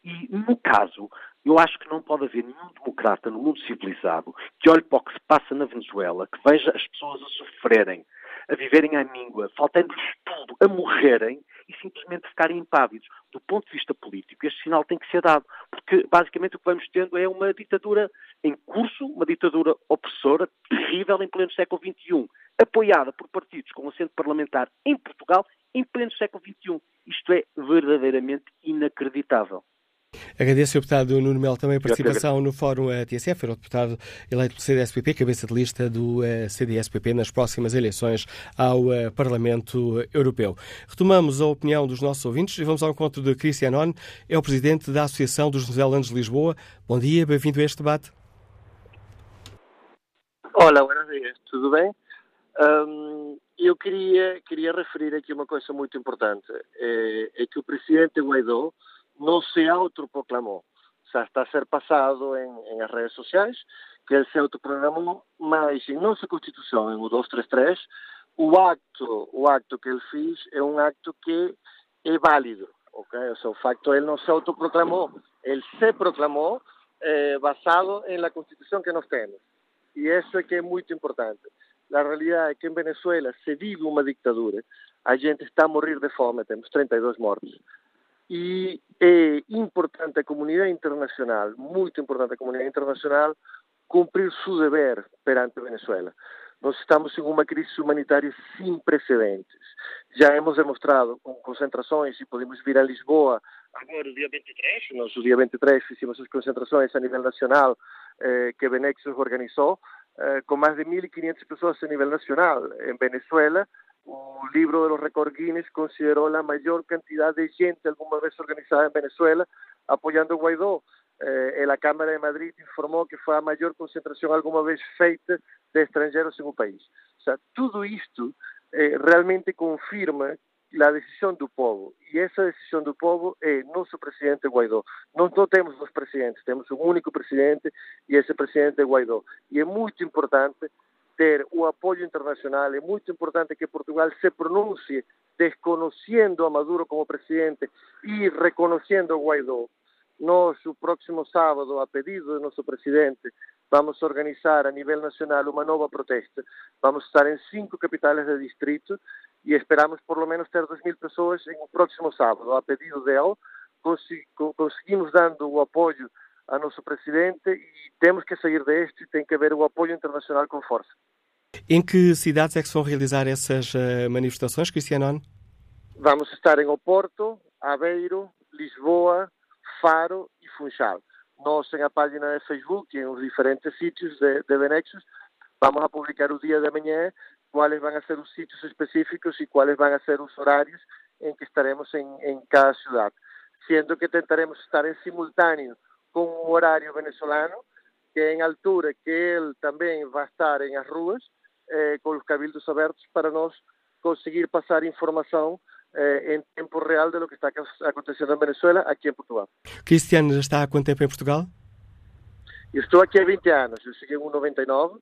E, no caso, eu acho que não pode haver nenhum democrata no mundo civilizado que olhe para o que se passa na Venezuela, que veja as pessoas a sofrerem, a viverem à míngua, faltando-lhes tudo, a morrerem e simplesmente ficarem impávidos. Do ponto de vista político, este sinal tem que ser dado, porque basicamente o que vamos tendo é uma ditadura em curso, uma ditadura opressora, terrível em pleno século XXI, apoiada por partidos com assento parlamentar em Portugal em pleno século XXI. Isto é verdadeiramente inacreditável. Agradeço ao deputado Nuno Melo também a participação no Fórum TSF, era o deputado eleito pelo CDSPP, cabeça de lista do eh, CDSPP nas próximas eleições ao eh, Parlamento Europeu. Retomamos a opinião dos nossos ouvintes e vamos ao encontro de Cristian On, é o presidente da Associação dos Venezuelanos de Lisboa. Bom dia, bem-vindo a este debate. Olá, buenos dias, tudo bem? Um, eu queria, queria referir aqui uma coisa muito importante, é, é que o presidente Guaidó não se autoproclamou. Já está a ser passado em, em as redes sociais que ele se autoproclamou, mas em nossa Constituição, em o 233, o acto, o acto que ele fez é um acto que é válido. Okay? O, sea, o facto ele não se autoproclamou, ele se proclamou eh, basado em la Constituição que nós temos. E isso é que é muito importante. A realidade é que em Venezuela se vive uma ditadura, a gente está a morrer de fome, temos 32 mortos. E é importante a comunidade internacional, muito importante a comunidade internacional, cumprir seu dever perante Venezuela. Nós estamos em uma crise humanitária sem precedentes. Já hemos demonstrado com concentrações, e podemos vir a Lisboa agora, o dia 23, nós, o dia 23, fizemos as concentrações a nível nacional eh, que Benexus organizou, eh, com mais de 1.500 pessoas a nível nacional em Venezuela, o libro de los récords Guinness consideró la mayor cantidad de gente alguna vez organizada en Venezuela apoyando a Guaidó. Eh, la Cámara de Madrid informó que fue la mayor concentración alguna vez feita de extranjeros en un país. O sea, todo esto eh, realmente confirma la decisión del pueblo. Y esa decisión del pueblo es nuestro presidente Guaidó. No, tenemos dos presidentes, tenemos un único presidente y ese presidente Guaidó. Y es muy importante ter o apoio internacional. É muito importante que Portugal se pronuncie desconociendo a Maduro como presidente e reconociendo a Guaidó. Nós, o próximo sábado, a pedido do nosso presidente, vamos organizar a nível nacional uma nova protesta. Vamos estar em cinco capitais de distrito e esperamos por lo menos ter 2 mil pessoas no próximo sábado. A pedido dele, conseguimos dando o apoio a nosso presidente e temos que sair deste tem que haver o apoio internacional com força. Em que cidades é que se vão realizar essas uh, manifestações, Cristiano? Vamos estar em Oporto, Aveiro, Lisboa, Faro e Funchal. Nós, en a página de Facebook e en os diferentes sitios de, de Benexus, vamos a publicar o día de mañá cuáles van a ser os sitios específicos e van a ser os horarios en que estaremos en, en cada ciudad. Siendo que tentaremos estar en simultáneo con un horario venezolano, que en altura que él tamén va a estar en as rúas, eh, con os cabildos abertos para nós conseguir pasar información eh, en tempo real de lo que está acontecendo en Venezuela, aquí en Portugal. Cristian, já está há quanto tempo em Portugal? Eu estou aqui há 20 anos, eu cheguei em 99,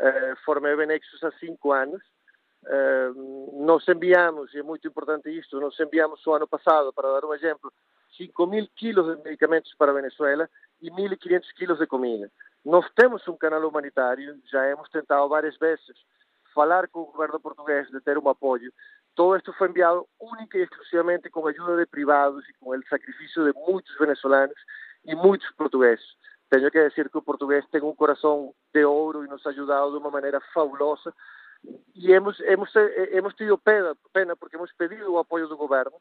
eh, formei Benexus há 5 anos, eh, nós enviamos, e é muito importante isto, nós enviamos o ano passado, para dar um exemplo, 5 mil quilos de medicamentos para a Venezuela e 1.500 quilos de comida. Nós temos um canal humanitário, já hemos tentado várias vezes falar com o governo português de ter um apoio. Todo esto foi enviado única e exclusivamente com a ajuda de privados e com o sacrifício de muitos venezolanos e muitos portugueses. Tenho que dizer que o português tem um coração de ouro e nos ha ajudado de uma maneira fabulosa e hemos, hemos, hemos tido pena, pena porque hemos pedido o apoio do governo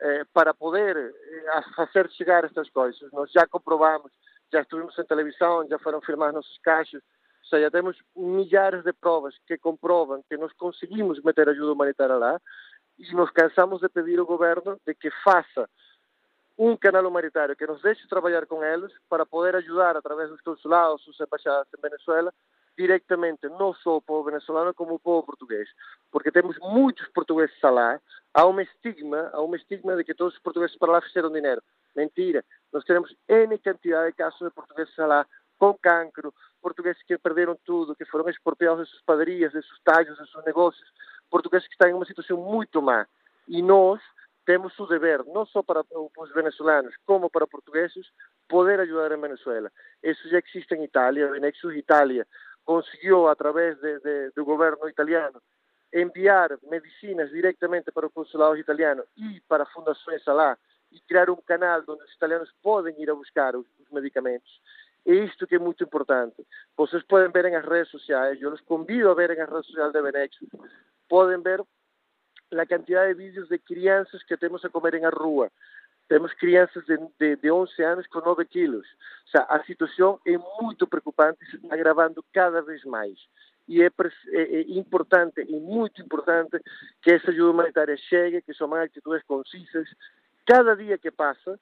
eh, para poder eh, fazer chegar estas coisas. Nós já comprovamos, já estivemos em televisão, já foram filmados nossos caixas, ou seja, temos milhares de provas que comprovam que nós conseguimos meter ajuda humanitária lá e nos cansamos de pedir ao governo de que faça um canal humanitário que nos deixe trabalhar com eles para poder ajudar através dos consulados, os embaixadas em Venezuela, directamente não só o povo venezuelano como o povo português, porque temos muitos portugueses lá, há um estigma, há um estigma de que todos os portugueses para lá fizeram dinheiro. Mentira, nós temos N quantidade de casos de portugueses lá com cancro, portugueses que perderam tudo, que foram expropriados de suas padarias, de seus talhos, de seus negócios, portugueses que estão em uma situação muito má. E nós temos o dever, não só para os venezuelanos, como para portugueses, poder ajudar em Venezuela. Isso já existe em Itália, Nexus Itália conseguiu, através de, de, do governo italiano, enviar medicinas diretamente para o consulado italiano e para fundações lá e criar um canal onde os italianos podem ir a buscar os, os medicamentos. É isto que é muito importante. Vocês podem ver nas redes sociais, eu os convido a ver nas redes sociais da Benexus, podem ver a quantidade de vídeos de crianças que temos a comer na rua. Temos crianças de, de, de 11 anos com 9 quilos. O sea, a situação é muito preocupante e se está agravando cada vez mais. E é, é, é, importante, e muito importante, que essa ajuda humanitária chegue, que são atitudes concisas. Cada dia que passa,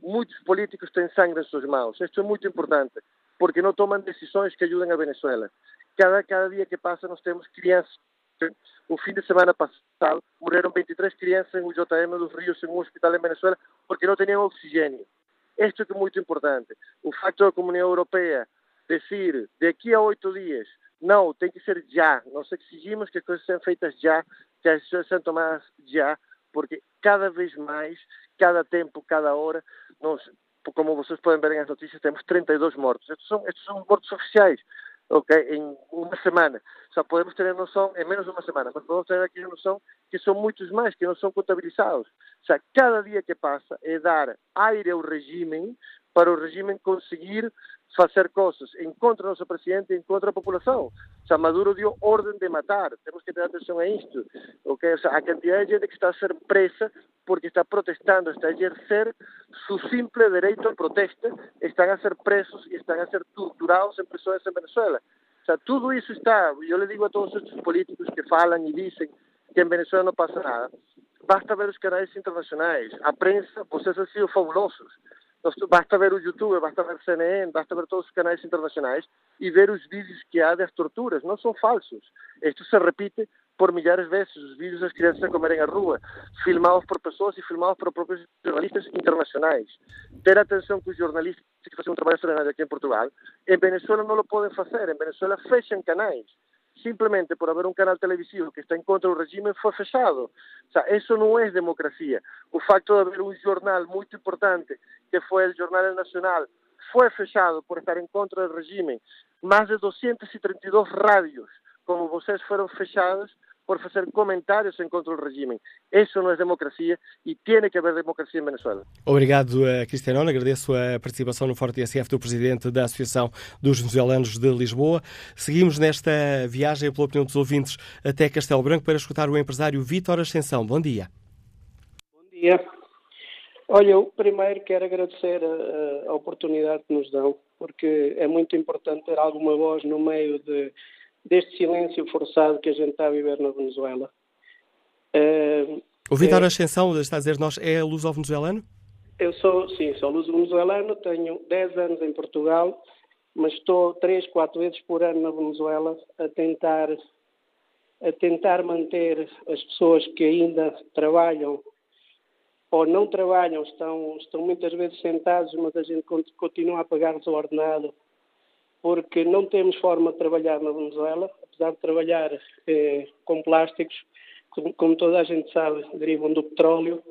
muitos políticos têm sangue nas suas mãos. Isto é muito importante, porque não tomam decisões que ajudem a Venezuela. Cada, cada dia que passa, nós temos crianças o fim de semana passado morreram 23 crianças em UJM dos Rios, em um hospital em Venezuela, porque não tinham oxigênio. Isto é muito importante. O facto da Comunidade Europeia dizer, daqui a oito dias, não, tem que ser já. Nós exigimos que as coisas sejam feitas já, que as decisões sejam tomadas já, porque cada vez mais, cada tempo, cada hora, nós, como vocês podem ver nas notícias, temos 32 mortos. Estes são, estes são mortos oficiais ok, em uma semana. Só podemos ter a noção, em menos de uma semana, mas podemos ter aqui a noção que são muitos mais, que não são contabilizados. Ou seja, cada dia que passa é dar aire ao regime para o regime conseguir fazer coisas em contra do nosso presidente e em contra a população. O Maduro deu ordem de matar. Temos que ter atenção a isto. Okay? O sea, a quantidade de gente que está a ser presa porque está protestando, está a exercer su simple derecho a protesta, están a ser presos y están a ser torturados en prisiones en Venezuela. O todo eso está. Yo le digo a todos estos políticos que falan y dicen que en Venezuela no pasa nada. Basta ver os canais internacionais. A prensa, vocês han sido fabulosos. Basta ver o YouTube, basta ver CNN, basta ver todos os canais internacionais e ver os vídeos que há das torturas. Não são falsos. Isto se repite por milhares de vezes os vídeos das crianças a comerem à rua, filmados por pessoas e filmados por próprios jornalistas internacionais. Ter atenção que os jornalistas que fazem um trabalho extraordinário aqui em Portugal, em Venezuela não o podem fazer. Em Venezuela fecham canais. Simplesmente por haver um canal televisivo que está em contra do regime foi fechado. O sea, isso não é democracia. O facto de haver um jornal muito importante, que foi o Jornal Nacional, foi fechado por estar em contra do regime. Mais de 232 rádios, como vocês, foram fechadas por fazer comentários em contra do regime. Isso não é democracia e tem que haver democracia em Venezuela. Obrigado, Cristiano. Agradeço a participação no Forte SF do Presidente da Associação dos Venezuelanos de Lisboa. Seguimos nesta viagem, pela opinião dos ouvintes, até Castelo Branco para escutar o empresário Vítor Ascensão. Bom dia. Bom dia. Olha, eu primeiro quero agradecer a, a, oportunidade que nos dão, porque é muito importante ter alguma voz no meio de, deste silêncio forçado que a gente está a viver na Venezuela. Uh, o Vitor é, Ascensão está a dizer nós é luso-venezuelano? Eu sou, sim, sou luso-venezuelano, tenho 10 anos em Portugal, mas estou 3, 4 vezes por ano na Venezuela a tentar, a tentar manter as pessoas que ainda trabalham ou não trabalham, estão, estão muitas vezes sentados, mas a gente continua a pagar-lhes o ordenado, porque não temos forma de trabalhar na Venezuela, apesar de trabalhar eh, com plásticos, como, como, toda a gente sabe, derivam do petróleo.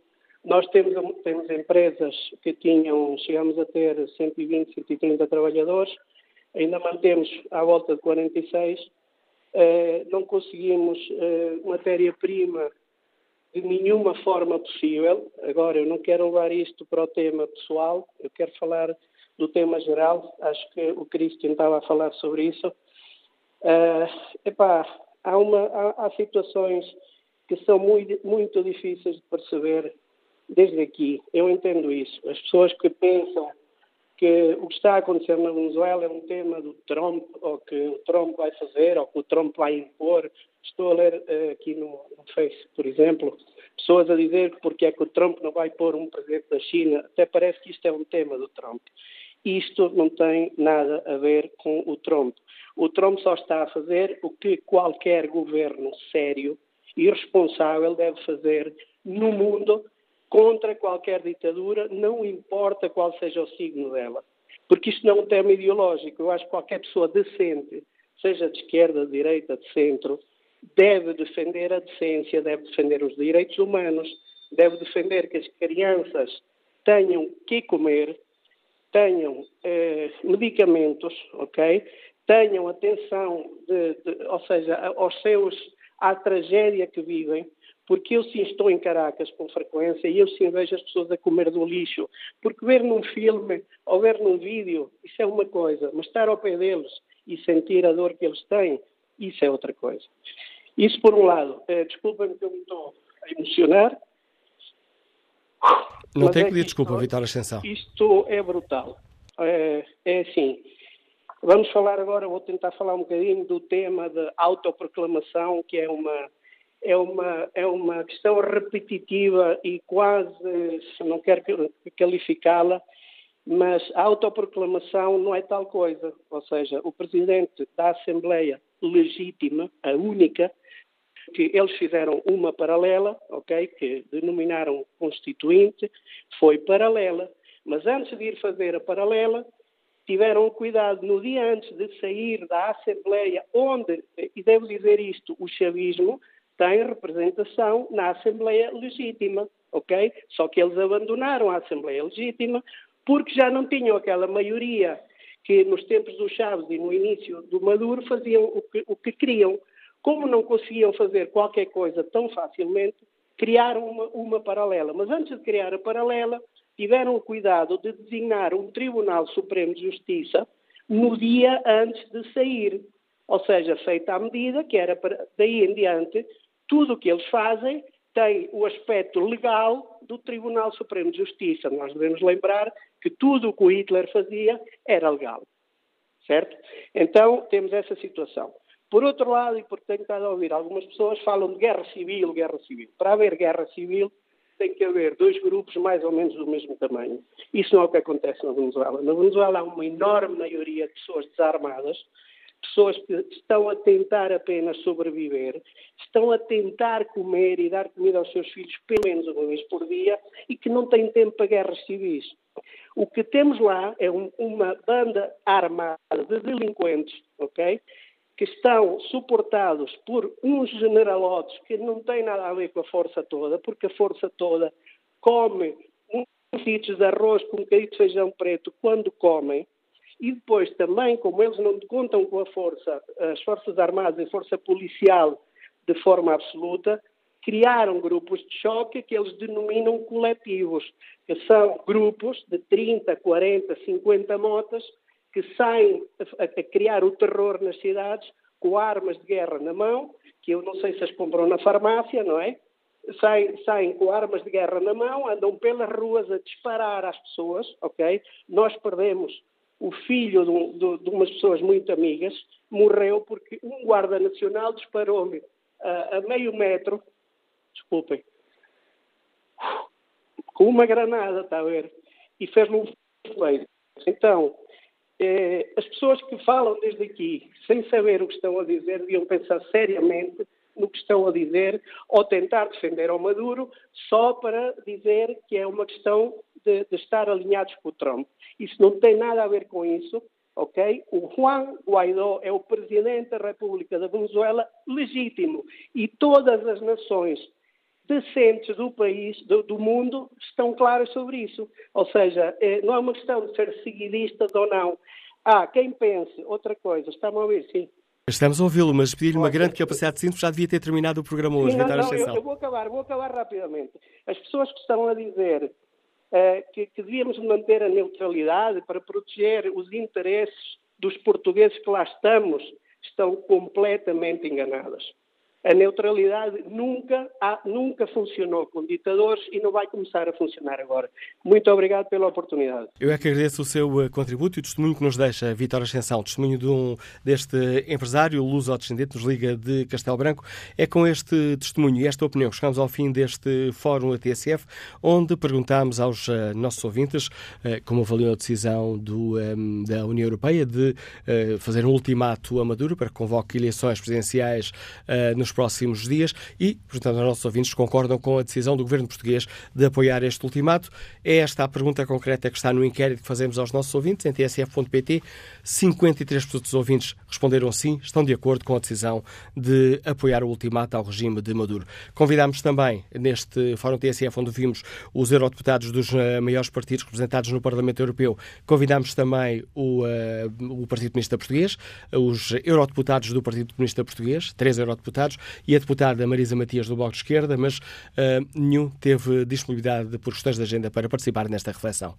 Nós temos, temos empresas que tinham, chegamos a ter 120, 130 trabalhadores, ainda mantemos à volta de 46, eh, não conseguimos eh, matéria-prima de nenhuma forma possível. Agora, eu não quero levar isto para o tema pessoal, eu quero falar do tema geral. Acho que o Cristian estava a falar sobre isso. Uh, epá, há, uma, há, há situações que são muito, muito difíceis de perceber desde aqui. Eu entendo isso. As pessoas que pensam que o que está a acontecer na Venezuela é um tema do Trump, ou que o Trump vai fazer, ou que o Trump vai impor. Estou a ler uh, aqui no, no por exemplo, pessoas a dizer que porque é que o Trump não vai pôr um presidente da China. Até parece que isto é um tema do Trump. Isto não tem nada a ver com o Trump. O Trump só está a fazer o que qualquer governo sério e responsável deve fazer no mundo contra qualquer ditadura, não importa qual seja o signo dela. Porque isto não é um tema ideológico. Eu acho que qualquer pessoa decente, seja de esquerda, de direita, de centro, deve defender a decência, deve defender os direitos humanos, deve defender que as crianças tenham que comer, tenham eh, medicamentos, ok? Tenham atenção, de, de, ou seja, aos seus, à tragédia que vivem, porque eu sim estou em Caracas com frequência e eu sim vejo as pessoas a comer do lixo, porque ver num filme ou ver num vídeo, isso é uma coisa, mas estar ao pé deles e sentir a dor que eles têm, isso é outra coisa. Isso por um lado. É, Desculpa-me que eu me estou a emocionar. Não tem é que pedir desculpa, isto, Vitor Ascensão. Isto é brutal. É, é assim. Vamos falar agora, vou tentar falar um bocadinho do tema da autoproclamação, que é uma é uma, é uma questão repetitiva e quase, não quero qualificá-la, mas a autoproclamação não é tal coisa. Ou seja, o presidente da Assembleia legítima, a única, que eles fizeram uma paralela, ok, que denominaram constituinte, foi paralela, mas antes de ir fazer a paralela, tiveram cuidado no dia antes de sair da Assembleia, onde, e devo dizer isto, o chavismo tem representação na Assembleia Legítima, ok? Só que eles abandonaram a Assembleia Legítima porque já não tinham aquela maioria que nos tempos do Chaves e no início do Maduro faziam o que, o que queriam. Como não conseguiam fazer qualquer coisa tão facilmente, criaram uma, uma paralela. Mas antes de criar a paralela, tiveram o cuidado de designar um Tribunal Supremo de Justiça no dia antes de sair. Ou seja, feita à medida que era para, daí em diante tudo o que eles fazem tem o aspecto legal do Tribunal Supremo de Justiça. Nós devemos lembrar que tudo o que o Hitler fazia era legal. Certo? Então, temos essa situação. Por outro lado, e porque tenho estado a ouvir algumas pessoas falam de guerra civil, guerra civil. Para haver guerra civil, tem que haver dois grupos mais ou menos do mesmo tamanho. Isso não é o que acontece na Venezuela. Na Venezuela há uma enorme maioria de pessoas desarmadas, pessoas que estão a tentar apenas sobreviver, estão a tentar comer e dar comida aos seus filhos pelo menos uma vez por dia e que não têm tempo para guerras civis. O que temos lá é um, uma banda armada de delinquentes, ok? Que estão suportados por uns generalotes que não têm nada a ver com a força toda, porque a força toda come uns litros de arroz com um bocadinho de feijão preto quando comem, e depois também, como eles não contam com a força, as Forças Armadas e a Força Policial de forma absoluta, criaram grupos de choque que eles denominam coletivos, que são grupos de 30, 40, 50 motas que saem a, a criar o terror nas cidades com armas de guerra na mão, que eu não sei se as compram na farmácia, não é? saem, saem com armas de guerra na mão, andam pelas ruas a disparar às pessoas, ok? Nós perdemos o filho de, um, de, de umas pessoas muito amigas, morreu porque um guarda nacional disparou-lhe a, a meio metro, desculpem, com uma granada, está a ver? E fez-lhe um. Então, eh, as pessoas que falam desde aqui, sem saber o que estão a dizer, deviam pensar seriamente no que estão a dizer ou tentar defender ao Maduro só para dizer que é uma questão de, de estar alinhados com o Trump. Isso não tem nada a ver com isso, ok? O Juan Guaidó é o presidente da República da Venezuela legítimo e todas as nações decentes do país, do, do, mundo, estão claras sobre isso. Ou seja, é, não é uma questão de ser seguidistas ou não. Há quem pense outra coisa. Está-me a ouvir? Sim. Estamos a ouvi-lo, mas pedir-lhe uma grande capacidade de síntese já devia ter terminado o programa hoje. Sim, não, não, eu, eu, vou acabar, vou acabar rapidamente. As pessoas que estão a dizer uh, que, que devíamos manter a neutralidade para proteger os interesses dos portugueses que lá estamos estão completamente enganadas. A neutralidade nunca, há, nunca funcionou com ditadores e não vai começar a funcionar agora. Muito obrigado pela oportunidade. Eu é que agradeço o seu eh, contributo e o testemunho que nos deixa Vítor Ascensão, testemunho de um, deste empresário luso-descendente, nos liga de Castelo Branco. É com este testemunho e esta opinião que chegamos ao fim deste fórum da TSF, onde perguntámos aos uh, nossos ouvintes uh, como avaliam a decisão do, um, da União Europeia de fazer um ultimato a Maduro para que convoque eleições presidenciais nos próximos dias e, portanto, os nossos ouvintes concordam com a decisão do governo português de apoiar este ultimato. É esta a pergunta concreta que está no inquérito que fazemos aos nossos ouvintes em tsf.pt. 53% dos ouvintes responderam sim, estão de acordo com a decisão de apoiar o ultimato ao regime de Maduro. Convidámos também, neste Fórum TSF, onde vimos os eurodeputados dos eh, maiores partidos representados no Parlamento Europeu, convidámos também o, uh, o Partido Comunista Português, os eurodeputados do Partido Comunista Português, três eurodeputados, e a deputada Marisa Matias do Bloco de Esquerda, mas uh, nenhum teve disponibilidade por questões de agenda para participar nesta reflexão.